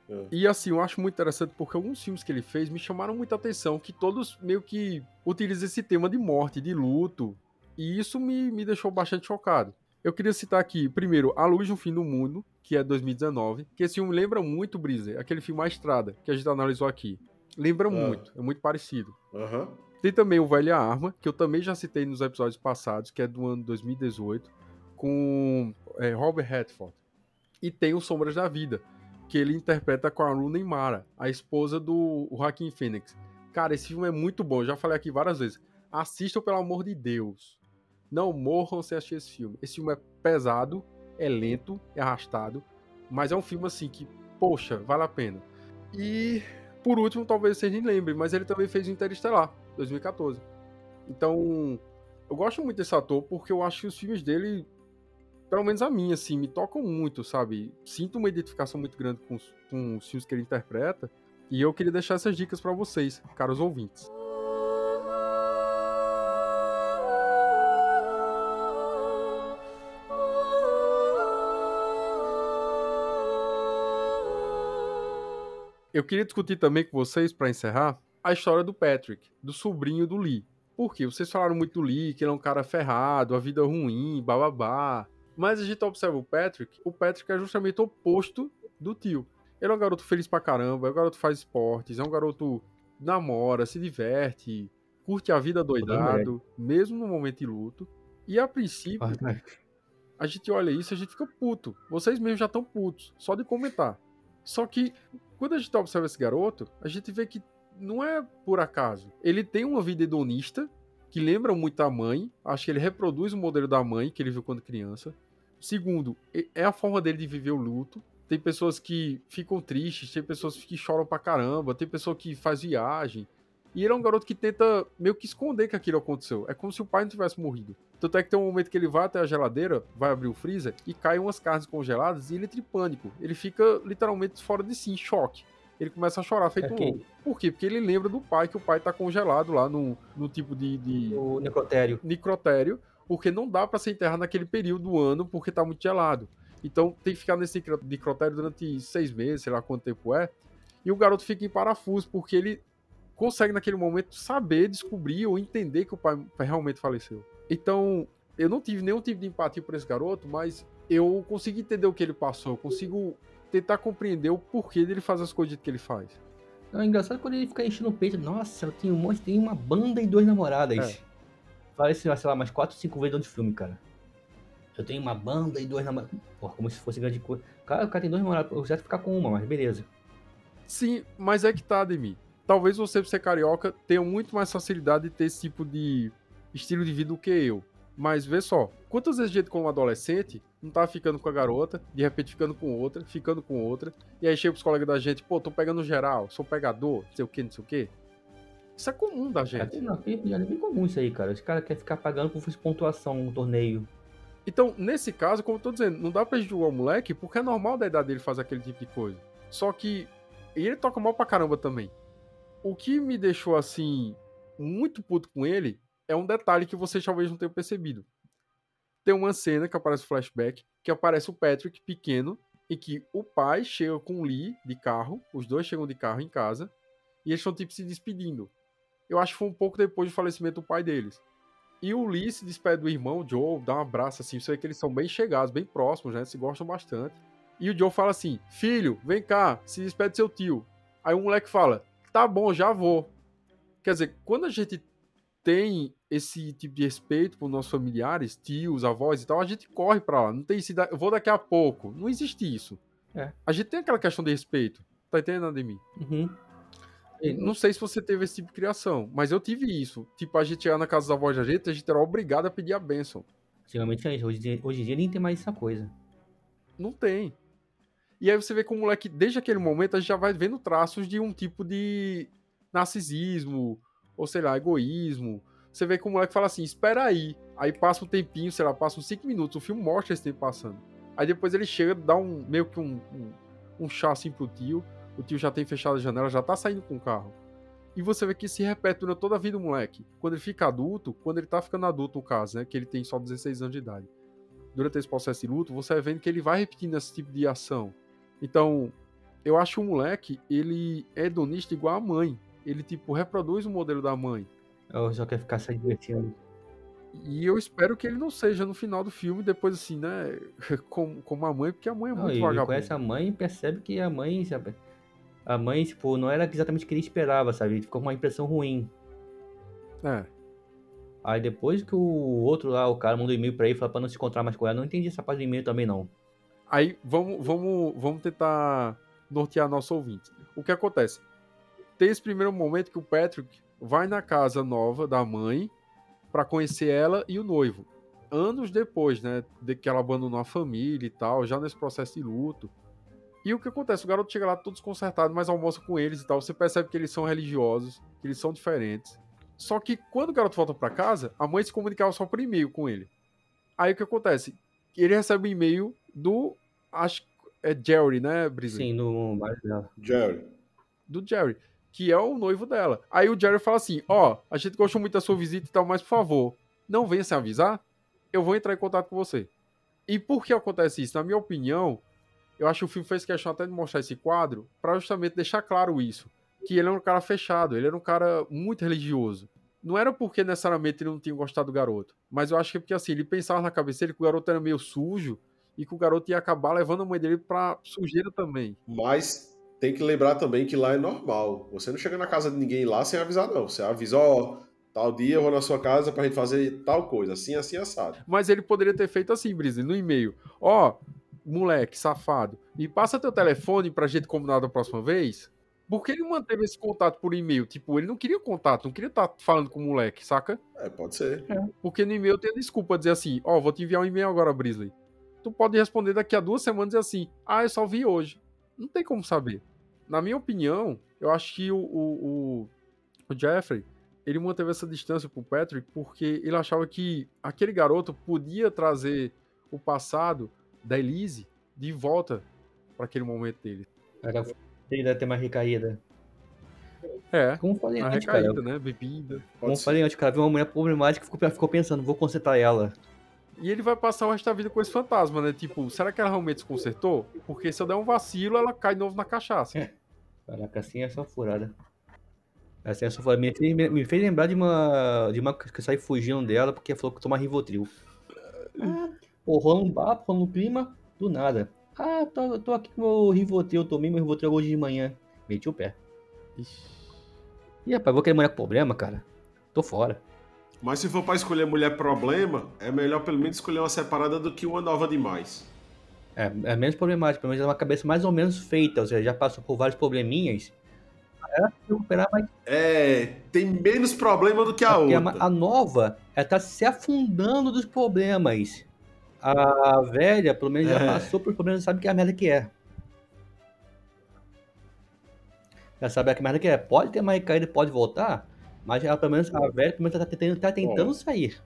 É. E assim, eu acho muito interessante porque alguns filmes que ele fez me chamaram muita atenção, que todos meio que utilizam esse tema de morte, de luto, e isso me, me deixou bastante chocado. Eu queria citar aqui, primeiro, A Luz no Fim do Mundo, que é 2019, que esse filme lembra muito, Brise, aquele filme A Estrada, que a gente analisou aqui. Lembra Ah. muito, é muito parecido. Aham. Tem também o Velha Arma, que eu também já citei nos episódios passados, que é do ano 2018, com é, Robert Redford. E tem o Sombras da Vida, que ele interpreta com a Rooney Mara, a esposa do Joaquin Phoenix. Cara, esse filme é muito bom, eu já falei aqui várias vezes. Assistam, pelo amor de Deus. Não morram sem assistir esse filme. Esse filme é pesado, é lento, é arrastado, mas é um filme assim que, poxa, vale a pena. E, por último, talvez vocês nem lembrem, mas ele também fez o Interestelar, 2014. Então, eu gosto muito desse ator porque eu acho que os filmes dele, pelo menos a minha, assim, me tocam muito, sabe? Sinto uma identificação muito grande com os, com os filmes que ele interpreta. E eu queria deixar essas dicas para vocês, caros ouvintes. Eu queria discutir também com vocês, para encerrar, a história do Patrick, do sobrinho do Lee. Por quê? Vocês falaram muito do Lee, que ele é um cara ferrado, a vida ruim, bababá. Mas a gente observa o Patrick, o Patrick é justamente o oposto do tio. Ele é um garoto feliz pra caramba, é um garoto que faz esportes, é um garoto que namora, se diverte, curte a vida doidado, mesmo no momento de luto. E a princípio, a gente olha isso e a gente fica puto. Vocês mesmos já estão putos, só de comentar. Só que, quando a gente observa esse garoto, a gente vê que não é por acaso. Ele tem uma vida hedonista, que lembra muito a mãe. Acho que ele reproduz o modelo da mãe que ele viu quando criança. Segundo, é a forma dele de viver o luto. Tem pessoas que ficam tristes, tem pessoas que choram pra caramba, tem pessoa que faz viagem. E ele é um garoto que tenta meio que esconder que aquilo aconteceu. É como se o pai não tivesse morrido. Tanto é que tem um momento que ele vai até a geladeira, vai abrir o freezer e cai umas carnes congeladas e ele entra em pânico. Ele fica literalmente fora de si, em choque ele começa a chorar feito okay. louco. Por quê? Porque ele lembra do pai, que o pai tá congelado lá no, no tipo de, de. O necrotério. Necrotério, porque não dá para ser enterrado naquele período do ano, porque tá muito gelado. Então tem que ficar nesse necrotério durante seis meses, sei lá quanto tempo é. E o garoto fica em parafuso, porque ele consegue naquele momento saber, descobrir ou entender que o pai realmente faleceu. Então, eu não tive nenhum tipo de empatia por esse garoto, mas eu consigo entender o que ele passou, eu consigo tentar compreender o porquê dele fazer as coisas que ele faz. Não, é engraçado quando ele fica enchendo o peito. Nossa, eu tenho um monte, tem uma banda e duas namoradas. É. Parece, sei lá, mais quatro, cinco vezes durante o filme, cara. Eu tenho uma banda e duas namoradas. Porra, como se fosse grande coisa. Cara, o cara tem duas namoradas. Eu já ficar com uma, mas beleza. Sim, mas é que tá, Demi. Talvez você, por ser carioca, tenha muito mais facilidade de ter esse tipo de estilo de vida do que eu. Mas vê só, quantas vezes a gente, como adolescente, não tava ficando com a garota, de repente ficando com outra, ficando com outra, e aí chega os colegas da gente, pô, tô pegando geral, sou pegador, não sei o que, não sei o que. Isso é comum da gente. É, não, é bem comum isso aí, cara. Os caras querem ficar pagando por pontuação no torneio. Então, nesse caso, como eu tô dizendo, não dá pra julgar o moleque, porque é normal da idade dele fazer aquele tipo de coisa. Só que ele toca mal pra caramba também. O que me deixou, assim, muito puto com ele é um detalhe que vocês talvez não tenham percebido. Tem uma cena que aparece flashback, que aparece o Patrick pequeno, e que o pai chega com o Lee de carro, os dois chegam de carro em casa, e eles estão tipo se despedindo. Eu acho que foi um pouco depois do falecimento do pai deles. E o Lee se despede do irmão, o Joe, dá um abraço assim, você vê que eles são bem chegados, bem próximos, né? Se gostam bastante. E o Joe fala assim: Filho, vem cá, se despede do seu tio. Aí o moleque fala: Tá bom, já vou. Quer dizer, quando a gente tem esse tipo de respeito por nossos familiares, tios, avós e tal, a gente corre pra lá. Não tem esse. Eu vou daqui a pouco. Não existe isso. É. A gente tem aquela questão de respeito. Tá entendendo, Ademir? Uhum. Não sei se você teve esse tipo de criação, mas eu tive isso. Tipo, a gente chegar na casa dos avós da gente, a gente era obrigado a pedir a bênção. Hoje, hoje em dia nem tem mais essa coisa. Não tem. E aí você vê que o moleque, desde aquele momento, a gente já vai vendo traços de um tipo de narcisismo, ou sei lá, egoísmo. Você vê que o moleque fala assim: espera aí. Aí passa um tempinho, sei lá, passa uns 5 minutos. O filme mostra esse tempo passando. Aí depois ele chega, dá um meio que um, um, um chá assim pro tio. O tio já tem fechado a janela, já tá saindo com o carro. E você vê que se repete durante toda a vida do moleque. Quando ele fica adulto, quando ele tá ficando adulto, no caso, né? Que ele tem só 16 anos de idade. Durante esse processo de luto, você vai vendo que ele vai repetindo esse tipo de ação. Então, eu acho que o moleque, ele é hedonista igual a mãe ele, tipo, reproduz o modelo da mãe. Ou só quer ficar se divertindo. E eu espero que ele não seja no final do filme, depois assim, né? Como, como a mãe, porque a mãe é não, muito vagabunda. Ele conhece a mãe e percebe que a mãe, sabe? A mãe, tipo, não era exatamente o que ele esperava, sabe? Ele ficou com uma impressão ruim. É. Aí depois que o outro lá, o cara mandou e-mail pra ele falar pra não se encontrar mais com ela, não entendi essa parte do e-mail também, não. Aí vamos, vamos, vamos tentar nortear nosso ouvinte. O que acontece? tem esse primeiro momento que o Patrick vai na casa nova da mãe para conhecer ela e o noivo. Anos depois, né, de que ela abandonou a família e tal, já nesse processo de luto. E o que acontece? O garoto chega lá todo desconcertado, mas almoça com eles e tal. Você percebe que eles são religiosos, que eles são diferentes. Só que quando o garoto volta para casa, a mãe se comunicava só por e-mail com ele. Aí o que acontece? Ele recebe um e-mail do. Acho é Jerry, né, Brisa? Sim, do. Jerry. Do Jerry que é o noivo dela. Aí o Jerry fala assim: Ó, oh, a gente gostou muito da sua visita e tal, mas por favor, não venha sem avisar, eu vou entrar em contato com você. E por que acontece isso? Na minha opinião, eu acho que o filme fez questão até de mostrar esse quadro para justamente deixar claro isso. Que ele era um cara fechado, ele era um cara muito religioso. Não era porque necessariamente ele não tinha gostado do garoto, mas eu acho que é porque assim, ele pensava na cabeça dele que o garoto era meio sujo e que o garoto ia acabar levando a mãe dele pra sujeira também. Mas tem que lembrar também que lá é normal. Você não chega na casa de ninguém lá sem avisar, não. Você avisa, ó, tal dia eu vou na sua casa pra gente fazer tal coisa, assim, assim, assado. Mas ele poderia ter feito assim, Brise, no e-mail. Ó, moleque, safado, me passa teu telefone pra gente combinar da próxima vez? Por que ele manteve esse contato por e-mail? Tipo, ele não queria contato, não queria estar falando com o moleque, saca? É, pode ser. Porque no e-mail tem a desculpa dizer assim, ó, vou te enviar um e-mail agora, Brisley. Tu pode responder daqui a duas semanas e assim, ah, eu só vi hoje. Não tem como saber. Na minha opinião, eu acho que o, o, o, o Jeffrey, ele manteve essa distância pro Patrick porque ele achava que aquele garoto podia trazer o passado da Elise de volta para aquele momento dele. Era ele deve ter uma recaída. É, Como falei a antes, cara. recaída, né? Bebida. Como ser. falei antes, cara, viu uma mulher problemática e ficou, ficou pensando, vou consertar ela. E ele vai passar o resto da vida com esse fantasma, né? Tipo, será que ela realmente se consertou? Porque se eu der um vacilo, ela cai de novo na cachaça. Caraca, assim é só furada. Assim é só furada. Me fez, me fez lembrar de uma, de uma que eu saí fugindo dela porque falou que toma Rivotril. Ah, pô, rola um papo, rola um clima, do nada. Ah, tô, tô aqui com meu Rivotril, tomei meu Rivotril hoje de manhã. Meti o pé. Ixi. Ih, rapaz, vou querer mulher com problema, cara. Tô fora. Mas se for pra escolher mulher problema, é melhor pelo menos escolher uma separada do que uma nova demais. É, é menos problemático, pelo menos é uma cabeça mais ou menos feita, ou seja, já passou por vários probleminhas. Ela se recuperar mais É, tem menos problema do que a a, outra. a nova, ela tá se afundando dos problemas. A velha, pelo menos, já É. passou por problemas, sabe que é a merda que é. Já sabe a que merda que é. Pode ter uma recaída, pode voltar, mas ela, pelo menos, a velha, pelo menos, tá tentando, tá tentando sair.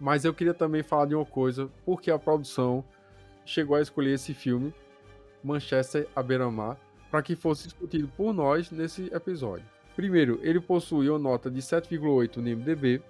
Mas eu queria também falar de uma coisa, porque a produção chegou a escolher esse filme, Manchester à beira-mar, para que fosse discutido por nós nesse episódio. Primeiro, ele possui uma nota de 7,8 no IMDb.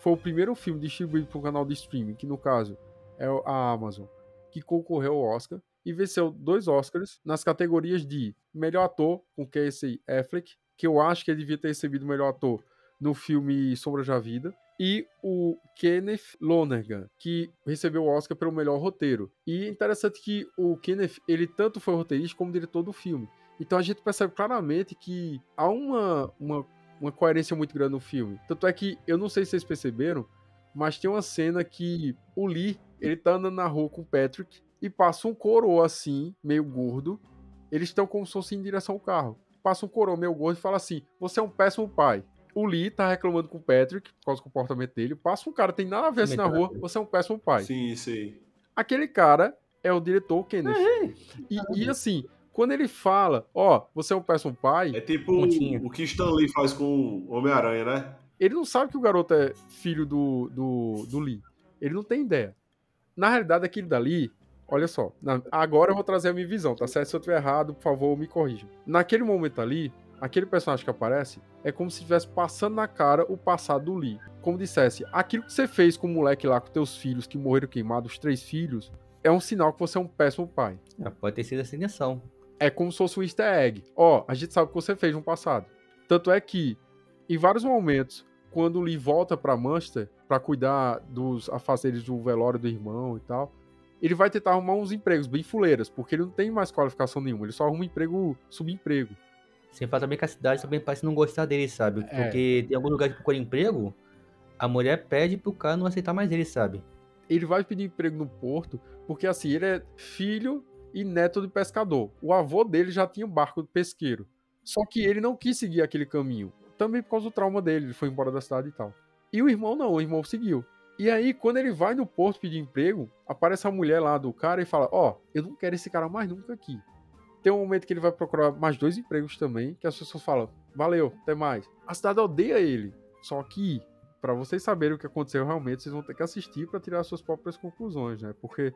Foi o primeiro filme distribuído por um canal de streaming, que no caso é a Amazon, que concorreu ao Oscar e venceu dois Oscars nas categorias de melhor ator com Casey Affleck, que eu acho que ele devia ter recebido o melhor ator no filme Sombras da Vida, e o Kenneth Lonergan, que recebeu o Oscar pelo melhor roteiro. E é interessante que o Kenneth, ele tanto foi roteirista como diretor do filme. Então a gente percebe claramente que há uma, uma, uma coerência muito grande no filme. Tanto é que, eu não sei se vocês perceberam, mas tem uma cena que o Lee, ele tá andando na rua com o Patrick e passa um coroa assim, meio gordo. Eles estão como se fossem em direção ao carro. Passa um coroa meio gordo e fala assim: Você é um péssimo pai. O Lee tá reclamando com o Patrick por causa do comportamento dele. Passa um cara, tem nada a ver assim na rua, você é um péssimo pai. Sim, sim. Aquele cara é o diretor Kenneth. E, e assim, quando ele fala, ó, você é um péssimo pai, É tipo Pontinha. o que Stan Lee faz com o Homem-Aranha, né? ele não sabe que o garoto é filho do, do, do Lee. Ele não tem ideia. Na realidade, aquele dali, olha só, agora eu vou trazer a minha visão, tá certo? Se eu estiver errado, por favor, me corrija. Naquele momento ali, aquele personagem que aparece é como se estivesse passando na cara o passado do Lee. Como dissesse, aquilo que você fez com o moleque lá, com teus filhos que morreram queimados, os três filhos, é um sinal que você é um péssimo pai. Ah, pode ter sido essa intenção. É como se fosse um easter egg. Ó, a gente sabe o que você fez no passado. Tanto é que, em vários momentos, quando o Lee volta pra Manchester pra cuidar dos afazeres do velório do irmão e tal, ele vai tentar arrumar uns empregos bem fuleiras, porque ele não tem mais qualificação nenhuma, ele só arruma emprego, subemprego. Sem falar também que a cidade também parece não gostar dele, sabe? É. Porque tem algum lugar que procura emprego, a mulher pede pro cara não aceitar mais ele, sabe? Ele vai pedir emprego no porto, porque assim, ele é filho e neto de pescador. O avô dele já tinha um barco de pesqueiro. Só que ele não quis seguir aquele caminho. Também por causa do trauma dele, ele foi embora da cidade e tal. E o irmão não, o irmão seguiu. E aí, quando ele vai no porto pedir emprego, aparece a mulher lá do cara e fala: Ó, eu não quero esse cara mais nunca aqui. Tem um momento que ele vai procurar mais dois empregos também, que as pessoas falam: Valeu, até mais. A cidade odeia ele. Só que, pra vocês saberem o que aconteceu realmente, vocês vão ter que assistir pra tirar suas próprias conclusões, né? Porque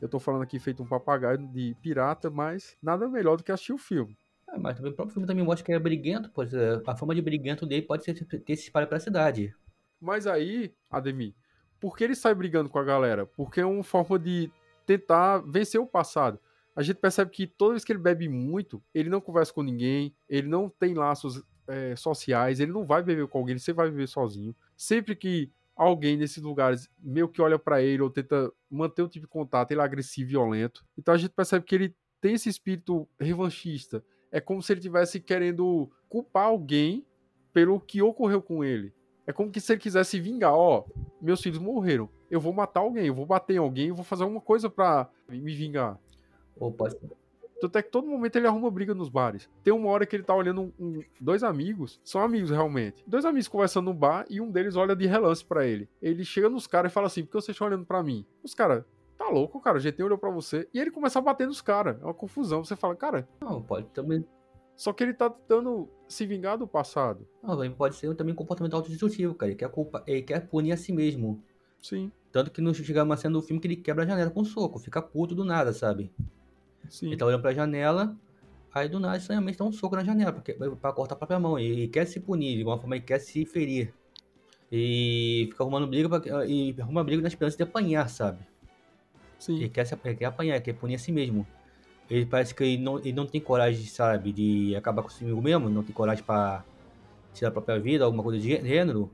eu tô falando aqui feito um papagaio de pirata, mas nada melhor do que assistir o filme. Ah, mas o próprio filme também mostra que ele é briguento, pois é, a fama de briguento dele pode ser, ter se espalhado pela cidade. Mas aí, Ademir, por que ele sai brigando com a galera? Porque é uma forma de tentar vencer o passado. A gente percebe que toda vez que ele bebe muito, ele não conversa com ninguém, ele não tem laços é, sociais, ele não vai beber com alguém, ele sempre vai beber sozinho. Sempre que alguém nesses lugares meio que olha para ele ou tenta manter o tipo de contato, ele é agressivo e violento. Então a gente percebe que ele tem esse espírito revanchista. É como se ele tivesse querendo culpar alguém pelo que ocorreu com ele. É como que se ele quisesse vingar, ó, meus filhos morreram, eu vou matar alguém, eu vou bater em alguém, eu vou fazer alguma coisa para me vingar. Pode Tanto é que todo momento ele arruma briga nos bares. Tem uma hora que ele tá olhando um, um, dois amigos, são amigos realmente. Dois amigos conversando no bar e um deles olha de relance para ele. Ele chega nos caras e fala assim: por que vocês estão olhando para mim? Os caras, tá louco, cara, o GT olhou pra você. E ele começa a bater nos caras. É uma confusão. Você fala, cara. Não, pode também. Só que ele tá tentando se vingar do passado. Não, pode ser também um comportamento autodestrutivo, cara. Ele quer, culpa, ele quer punir a si mesmo. Sim. Tanto que não chega uma cena do filme que ele quebra a janela com um soco, fica puto do nada, sabe? Sim. Ele tá olhando pra janela, aí do nada estranhamente dá um soco na janela porque, pra cortar a própria mão. Ele quer se punir, de alguma forma ele quer se ferir. E fica arrumando briga pra, e arruma briga na esperança de apanhar, sabe? Sim. Ele quer, se, ele quer apanhar, ele quer punir a si mesmo. Ele parece que ele não, ele não tem coragem, sabe, de acabar consigo mesmo, não tem coragem pra tirar a própria vida, alguma coisa de gênero.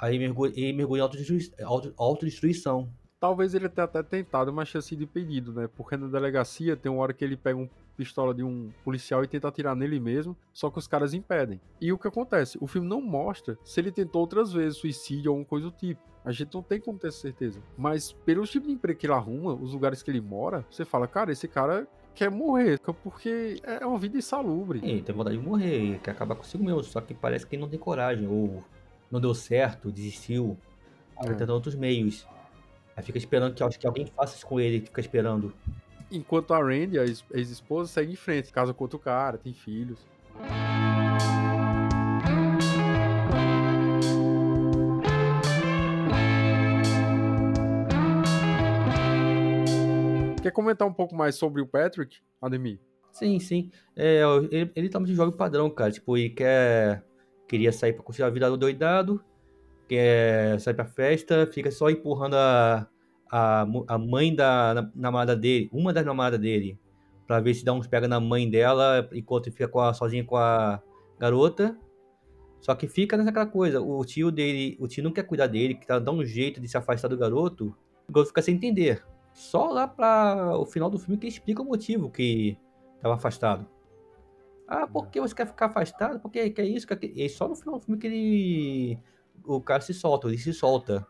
Aí mergulha, ele mergulha em. Auto, autodestruição. Talvez ele tenha até tentado, mas tinha sido impedido, né? Porque na delegacia tem uma hora que ele pega um pistola de um policial e tenta atirar nele mesmo, só que os caras impedem. E o que acontece? O filme não mostra se ele tentou outras vezes suicídio ou alguma coisa do tipo. A gente não tem como ter certeza. Mas pelo tipo de emprego que ele arruma, os lugares que ele mora, você fala, cara, esse cara quer morrer, porque é uma vida insalubre. Ele tem vontade de morrer, quer acabar consigo mesmo, só que parece que não tem coragem, ou não deu certo, desistiu, é. tentando outros meios. Aí fica esperando que, que alguém faça isso com ele, fica esperando. Enquanto a Randy, a ex-esposa, segue em frente, casa com outro cara, tem filhos. Quer comentar um pouco mais sobre o Patrick, Ademir? Sim, sim. É, ele, ele tá de jogo padrão, cara. Tipo, ele quer. Queria sair pra curtir a vida do doidado, quer sair pra festa, fica só empurrando a, a, a mãe da namorada dele, uma das namoradas dele, pra ver se dá uns pega na mãe dela, enquanto fica com a, sozinha com a garota. Só que fica nessa coisa, o tio dele, o tio não quer cuidar dele, que tá dando um jeito de se afastar do garoto, o garoto fica sem entender. Só lá para o final do filme que explica o motivo que estava afastado. Ah, por que você quer ficar afastado? Porque que é isso? Que é... Só no final do filme que ele. O cara se solta, ele se solta.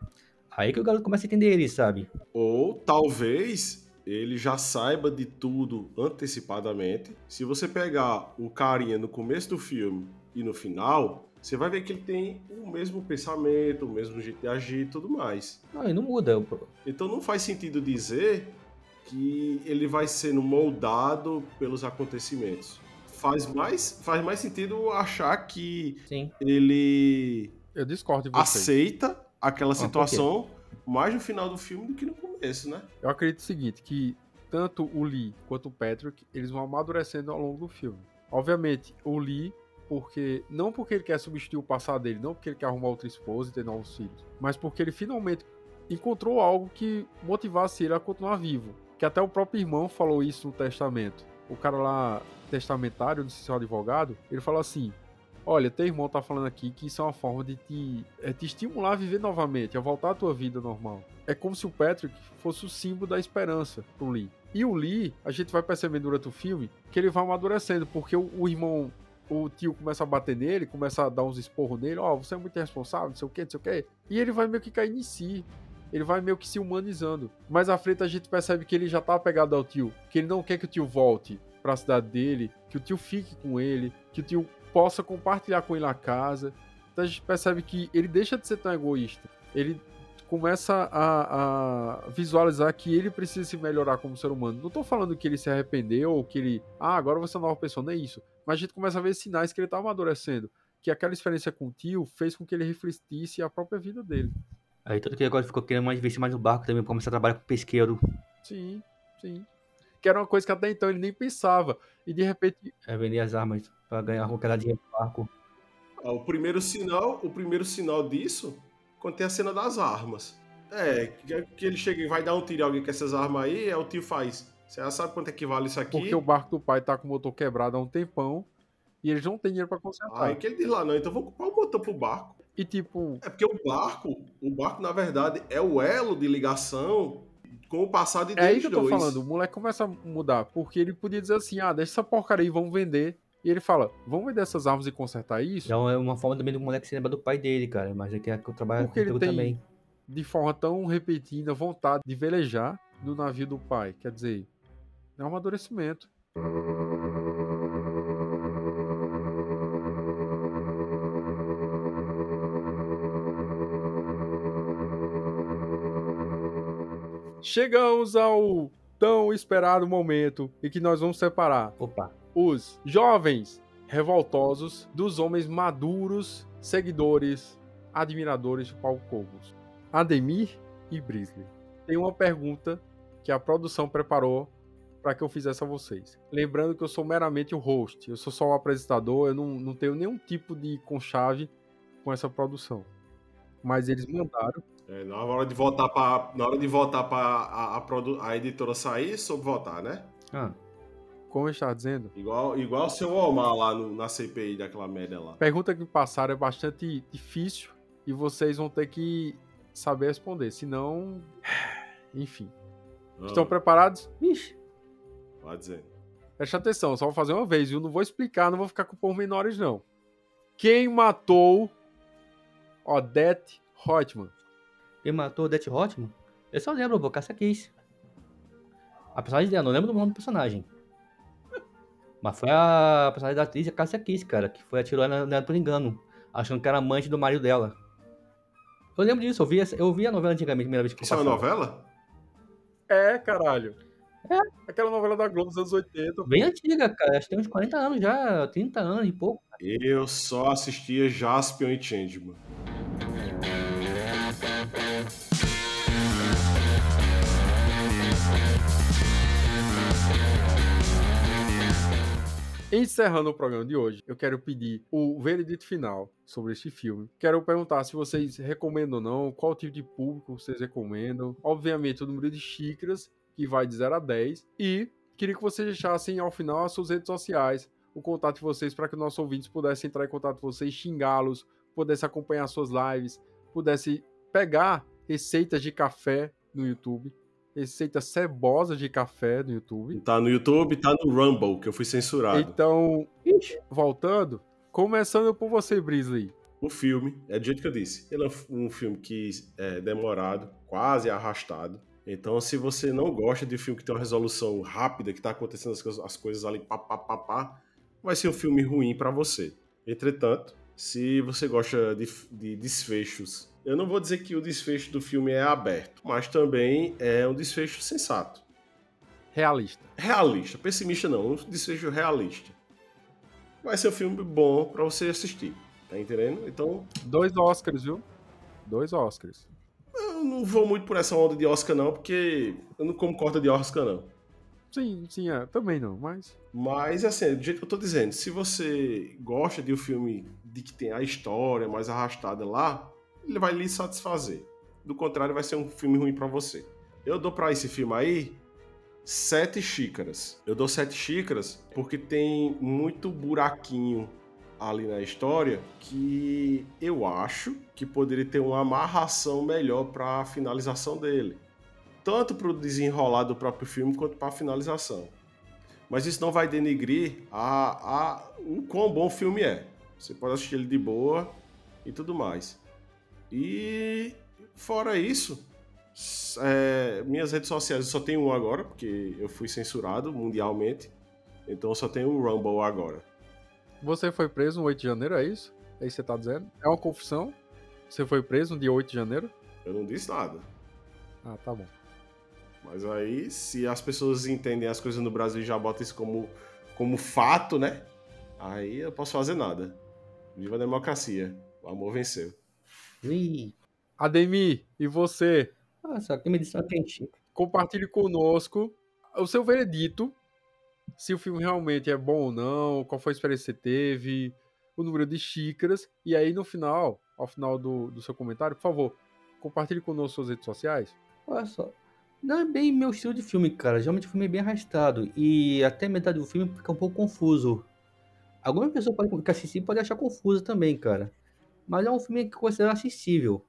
Aí que o garoto começa a entender ele, sabe? Ou talvez ele já saiba de tudo antecipadamente. Se você pegar o carinha no começo do filme e no final, você vai ver que ele tem o mesmo pensamento, o mesmo jeito de agir e tudo mais. Não, e não muda. Então não faz sentido dizer que ele vai sendo moldado pelos acontecimentos. Faz mais, faz mais sentido achar que Sim. ele Eu discordo de você. aceita aquela situação ah, mais no final do filme do que no começo, né? Eu acredito o seguinte, que tanto o Lee quanto o Patrick, eles vão amadurecendo ao longo do filme. Obviamente, o Lee porque não porque ele quer substituir o passado dele, não porque ele quer arrumar outra esposa e ter novos filhos, mas porque ele finalmente encontrou algo que motivasse ele a continuar vivo. Que até o próprio irmão falou isso no testamento. O cara lá, testamentário, não sei se é um advogado, ele falou assim: Olha, teu irmão tá falando aqui que isso é uma forma de te, é te estimular a viver novamente, a voltar à tua vida normal. É como se o Patrick fosse o símbolo da esperança pro Lee. E o Lee, a gente vai percebendo durante o filme que ele vai amadurecendo, porque o, o irmão o tio começa a bater nele, começa a dar uns esporros nele, ó, oh, você é muito irresponsável, não sei o que, não sei o que. E ele vai meio que cair em si. Ele vai meio que se humanizando. Mais à frente a gente percebe que ele já tá apegado ao tio, que ele não quer que o tio volte para a cidade dele, que o tio fique com ele, que o tio possa compartilhar com ele a casa. Então a gente percebe que ele deixa de ser tão egoísta. Ele começa a, a, visualizar que ele precisa se melhorar como ser humano. Não tô falando que ele se arrependeu ou que ele, ah, agora você é uma nova pessoa, não é isso. Mas a gente começa a ver sinais que ele tá amadurecendo. Que aquela experiência com o tio fez com que ele refletisse a própria vida dele. Aí tanto que agora ficou querendo mais investir mais no barco também, começar a trabalhar com pesqueiro. Sim, sim. Que era uma coisa que até então ele nem pensava. E de repente. É vender as armas para ganhar um dinheiro no barco. Ah, o primeiro sinal, o primeiro sinal disso quando tem a cena das armas. É, que, ele chega e vai dar um tiro em alguém com essas armas aí, é o tio faz. Você já sabe quanto é que vale isso aqui? Porque o barco do pai tá com o motor quebrado há um tempão e eles não têm dinheiro pra consertar. Aí que ele diz lá, não, então vou comprar um motor pro barco. E tipo, É porque o barco, o barco, na verdade, é o elo de ligação com o passado é deles aí que eu tô dois. falando. O moleque começa a mudar. Porque ele podia dizer assim: ah, deixa essa porcaria aí, vamos vender. E ele fala: vamos vender essas armas e consertar isso? É uma- forma também do moleque se lembrar do pai dele, cara. Mas é que, é que eu trabalho Porque ele tem- também. De forma tão repetida, vontade de velejar no navio do pai. Quer dizer, é um amadurecimento. Chegamos ao tão esperado momento em que nós vamos separar Opa. Os jovens revoltosos dos homens maduros, seguidores, admiradores de Paulo Cogos. Ademir e Brisley. Tem uma pergunta que a produção preparou para que eu fizesse a vocês. Lembrando que eu sou meramente o host, eu sou só o apresentador, eu não, não tenho nenhum tipo de conchave com essa produção. Mas eles mandaram. É, na hora de votar para na hora de votar para a, a, produ- a editora sair, soube votar, né? Ah, Como eu estava dizendo, Igual, igual o seu Omar lá no- na CPI daquela merda lá. pergunta que me passaram é bastante difícil e vocês vão ter que saber responder, senão. Enfim. Ah, Estão preparados? Ixi. Vai dizendo. Preste atenção, só vou fazer uma vez, viu? Não vou explicar, não vou ficar com pormenores, não. Quem matou Odette Reutemann? Quem matou o Det Hotman? Eu só lembro, pô, Cassia Kiss. A personagem dela, não lembro do nome do personagem. Mas foi a personagem da atriz, a Cassia Kiss, cara, que foi atirou nela nela por engano, achando que era amante do marido dela. Eu lembro disso, eu vi, essa- eu vi a novela antigamente, a primeira vez que Isso é uma novela? É, caralho. É. Aquela novela da Globo dos anos 80. Bem antiga, cara, acho que tem uns 40 anos já, 30 anos e pouco. Eu só assistia Jaspion e Changeman. Encerrando o programa de hoje, eu quero pedir o veredito final sobre este filme. Quero perguntar se vocês recomendam ou não, qual tipo de público vocês recomendam. Obviamente, o número de xícaras, que vai de 0 a 10. E queria que vocês deixassem ao final as suas redes sociais, o contato de vocês, para que nossos ouvintes pudessem entrar em contato com vocês, xingá-los, pudessem acompanhar suas lives, pudessem pegar receitas de café no YouTube, receitas cebosas de café no YouTube. Tá no YouTube, tá no Rumble, que eu fui censurado. Então, Ixi, voltando, começando por você, Brisley. O filme, é do jeito que eu disse, ele é um filme que é demorado, quase arrastado. Então, se você não gosta de filme que tem uma resolução rápida, que tá acontecendo as coisas, as coisas ali, pá, pá, pá, pá, vai ser um filme ruim pra você. Entretanto, se você gosta de, de desfechos, eu não vou dizer que o desfecho do filme é aberto, mas também é um desfecho sensato. Realista. Realista, pessimista não, um desfecho realista. Vai ser um filme bom pra você assistir, tá entendendo? Então, Dois Oscars, viu? Dois Oscars. Eu não vou muito por essa onda de Oscar, não, porque eu não como corta de Oscar, não. Sim, sim, é. Também não, mas. Mas, assim, do jeito que eu tô dizendo, se você gosta de um filme de que tem a história mais arrastada lá, ele vai lhe satisfazer. Do contrário, vai ser um filme ruim pra você. Eu dou pra esse filme aí sete xícaras. Eu dou sete xícaras porque tem muito buraquinho ali na história que eu acho que poderia ter uma amarração melhor para a finalização dele. Tanto para o desenrolar do próprio filme quanto para a finalização. Mas isso não vai denigrir a, a, o quão bom o filme é. Você pode assistir ele de boa e tudo mais. E fora isso, é, minhas redes sociais eu só tenho um agora, porque eu fui censurado mundialmente. Então eu só tenho o Rumble agora. Você foi preso no 8 de janeiro, é isso? É isso que você tá dizendo? É uma confissão? Você foi preso no dia 8 de janeiro? Eu não disse nada. Ah, tá bom. Mas aí, se as pessoas entendem as coisas no Brasil e já botam isso como, como fato, né? Aí eu posso fazer nada. Viva a democracia. O amor venceu. Ih. Ademir, e você? Nossa, que medição quente. Compartilhe conosco o seu veredito. Se o filme realmente é bom ou não, qual foi a experiência que você teve, o número de xícaras. E aí, no final, ao final do, do seu comentário, por favor, Compartilhe conosco suas redes sociais. Olha só. Não é bem meu estilo de filme, cara. Geralmente o filme é bem arrastado. E até metade do filme fica um pouco confuso. Alguma pessoa pode, que assistir pode achar confuso também, cara. Mas é um filme que eu considero assistível.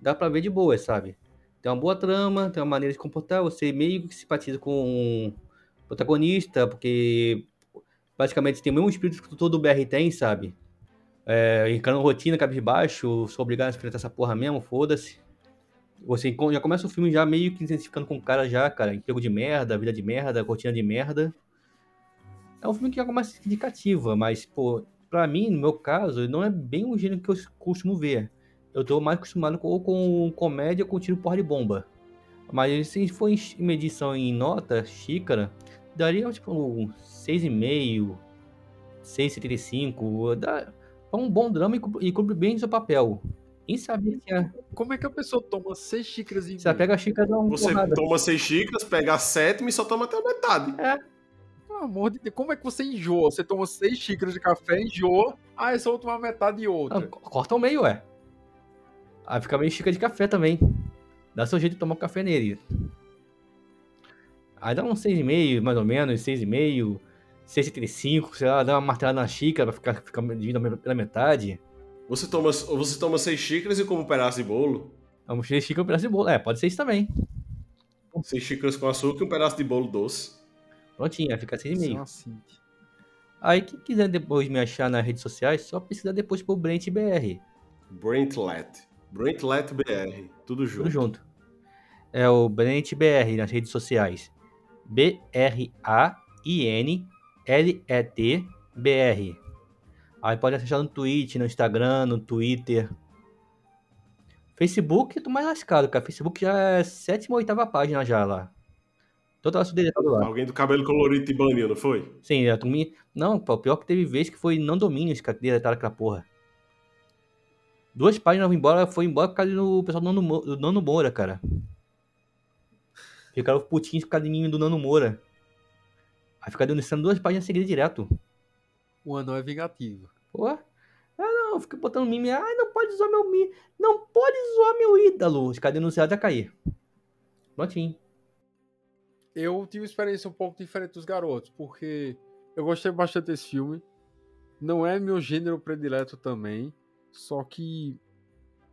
Dá pra ver de boa, sabe? Tem uma boa trama, tem uma maneira de comportar. Você meio que simpatiza com o protagonista, porque basicamente tem o mesmo espírito que todo o BR tem, sabe? É, encarando rotina, cabisbaixo, sou obrigado a enfrentar essa porra mesmo, foda-se. Você já começa o filme já meio que intensificando com o cara já, cara, emprego de merda, vida de merda, rotina de merda. É um filme que já começa indicativa, mas, pô, pra mim, no meu caso, não é bem o gênero que eu costumo ver. Eu tô mais acostumado com, com comédia com tiro porra de bomba. Mas se for em medição em nota, xícara, daria tipo um 6,5, 6,75. Dá é um bom drama e cumpre bem seu papel. Em saber que é. Como é que a pessoa toma seis xícaras e. Você pega a xícara dá um Você porrada. toma seis xícaras, pega a sétima e só toma até a metade. É. Pelo amor de Deus, como é que você enjoa? Você toma seis xícaras de café, enjoa, aí só toma metade e outra. Ah, corta o meio, ué. Aí fica meio xícara de café também. Dá seu jeito de tomar café nele. Aí dá uns 6,5, mais ou menos, 6,5, 6,35, sei lá, dá uma martelada na xícara pra ficar, ficar dividindo pela metade. Você toma, você toma 6 xícaras e come um pedaço de bolo? Vamos 6 xícaras e um pedaço de bolo. É, pode ser isso também. 6 xícaras com açúcar e um pedaço de bolo doce. Prontinho, fica 6,5. Assim. Aí, quem quiser depois me achar nas redes sociais, só precisa depois por Brent BR. Brentlet. Brentlet BR. Tudo junto. Tudo junto. É o Brent BR nas redes sociais. B-R-A-I-N-L-E-T BR. Aí pode achar no Twitch, no Instagram, no Twitter. Facebook, eu tô mais lascado, cara. Facebook já é sétima ou oitava página já lá. Toda a deletado lá. Alguém do cabelo colorido te baniu, não foi? Sim, a turminha... Não, pô, pior que teve vez que foi não domínios que deletaram aquela porra. Duas páginas foi embora, foi embora por causa do pessoal do Nano, do Nano Moura, cara. Ficaram putinhos por causa de mim do Nano Moura. Aí fica denunciando duas páginas seguidas direto. O anão é vingativo. Pô. Ah, não, fica botando mime. Ai, não pode zoar meu mime. Não pode zoar meu ídolo. Os caras denunciados a cair. Prontinho. Eu tive uma experiência um pouco diferente dos garotos, porque eu gostei bastante desse filme. Não é meu gênero predileto também. Só que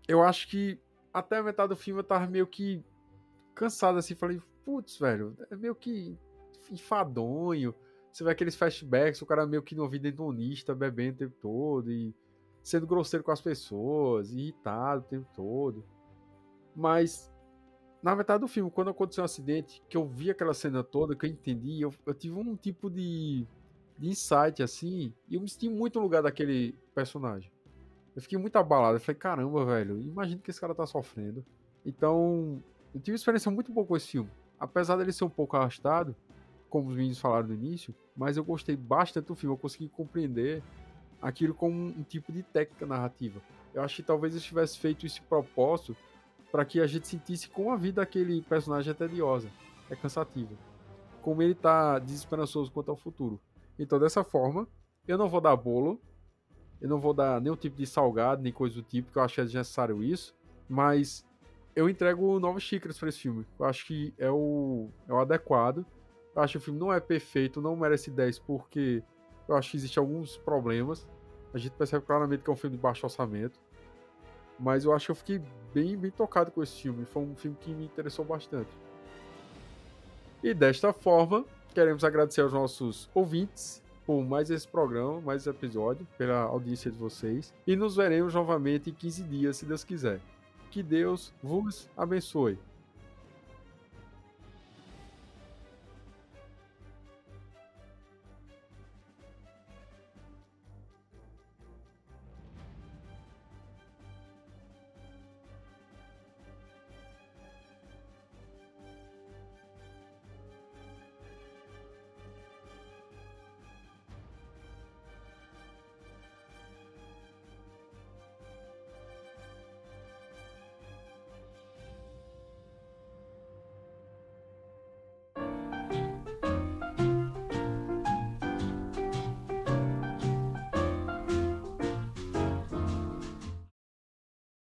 eu acho que até a metade do filme eu tava meio que cansado assim. Falei, putz, velho, é meio que enfadonho. Você vê aqueles flashbacks, o cara meio que no vida hedonista, bebendo o tempo todo e sendo grosseiro com as pessoas, irritado o tempo todo. Mas na metade do filme, quando aconteceu um acidente, que eu vi aquela cena toda, que eu entendi, eu, eu tive um tipo de, de insight assim, e eu me senti muito no lugar daquele personagem. Eu fiquei muito abalado. Eu falei, caramba, velho, imagina que esse cara tá sofrendo. Então, eu tive uma experiência muito boa com esse filme. Apesar dele ser um pouco arrastado, como os meninos falaram no início, mas eu gostei bastante do filme, eu consegui compreender aquilo como um tipo de técnica narrativa. Eu acho que talvez eles tivessem feito esse propósito para que a gente sentisse como a vida daquele personagem é tediosa, é cansativa. Como ele tá desesperançoso quanto ao futuro. Então, dessa forma, eu não vou dar bolo, eu não vou dar nenhum tipo de salgado, nem coisa do tipo, que eu acho que é desnecessário isso, mas eu entrego novas xícaras para esse filme. Eu acho que é o, é o adequado eu acho que o filme não é perfeito, não merece 10 porque eu acho que existem alguns problemas. A gente percebe claramente que é um filme de baixo orçamento. Mas eu acho que eu fiquei bem, bem tocado com esse filme. Foi um filme que me interessou bastante. E desta forma, queremos agradecer aos nossos ouvintes por mais esse programa, mais esse episódio, pela audiência de vocês. E nos veremos novamente em 15 dias, se Deus quiser. Que Deus vos abençoe.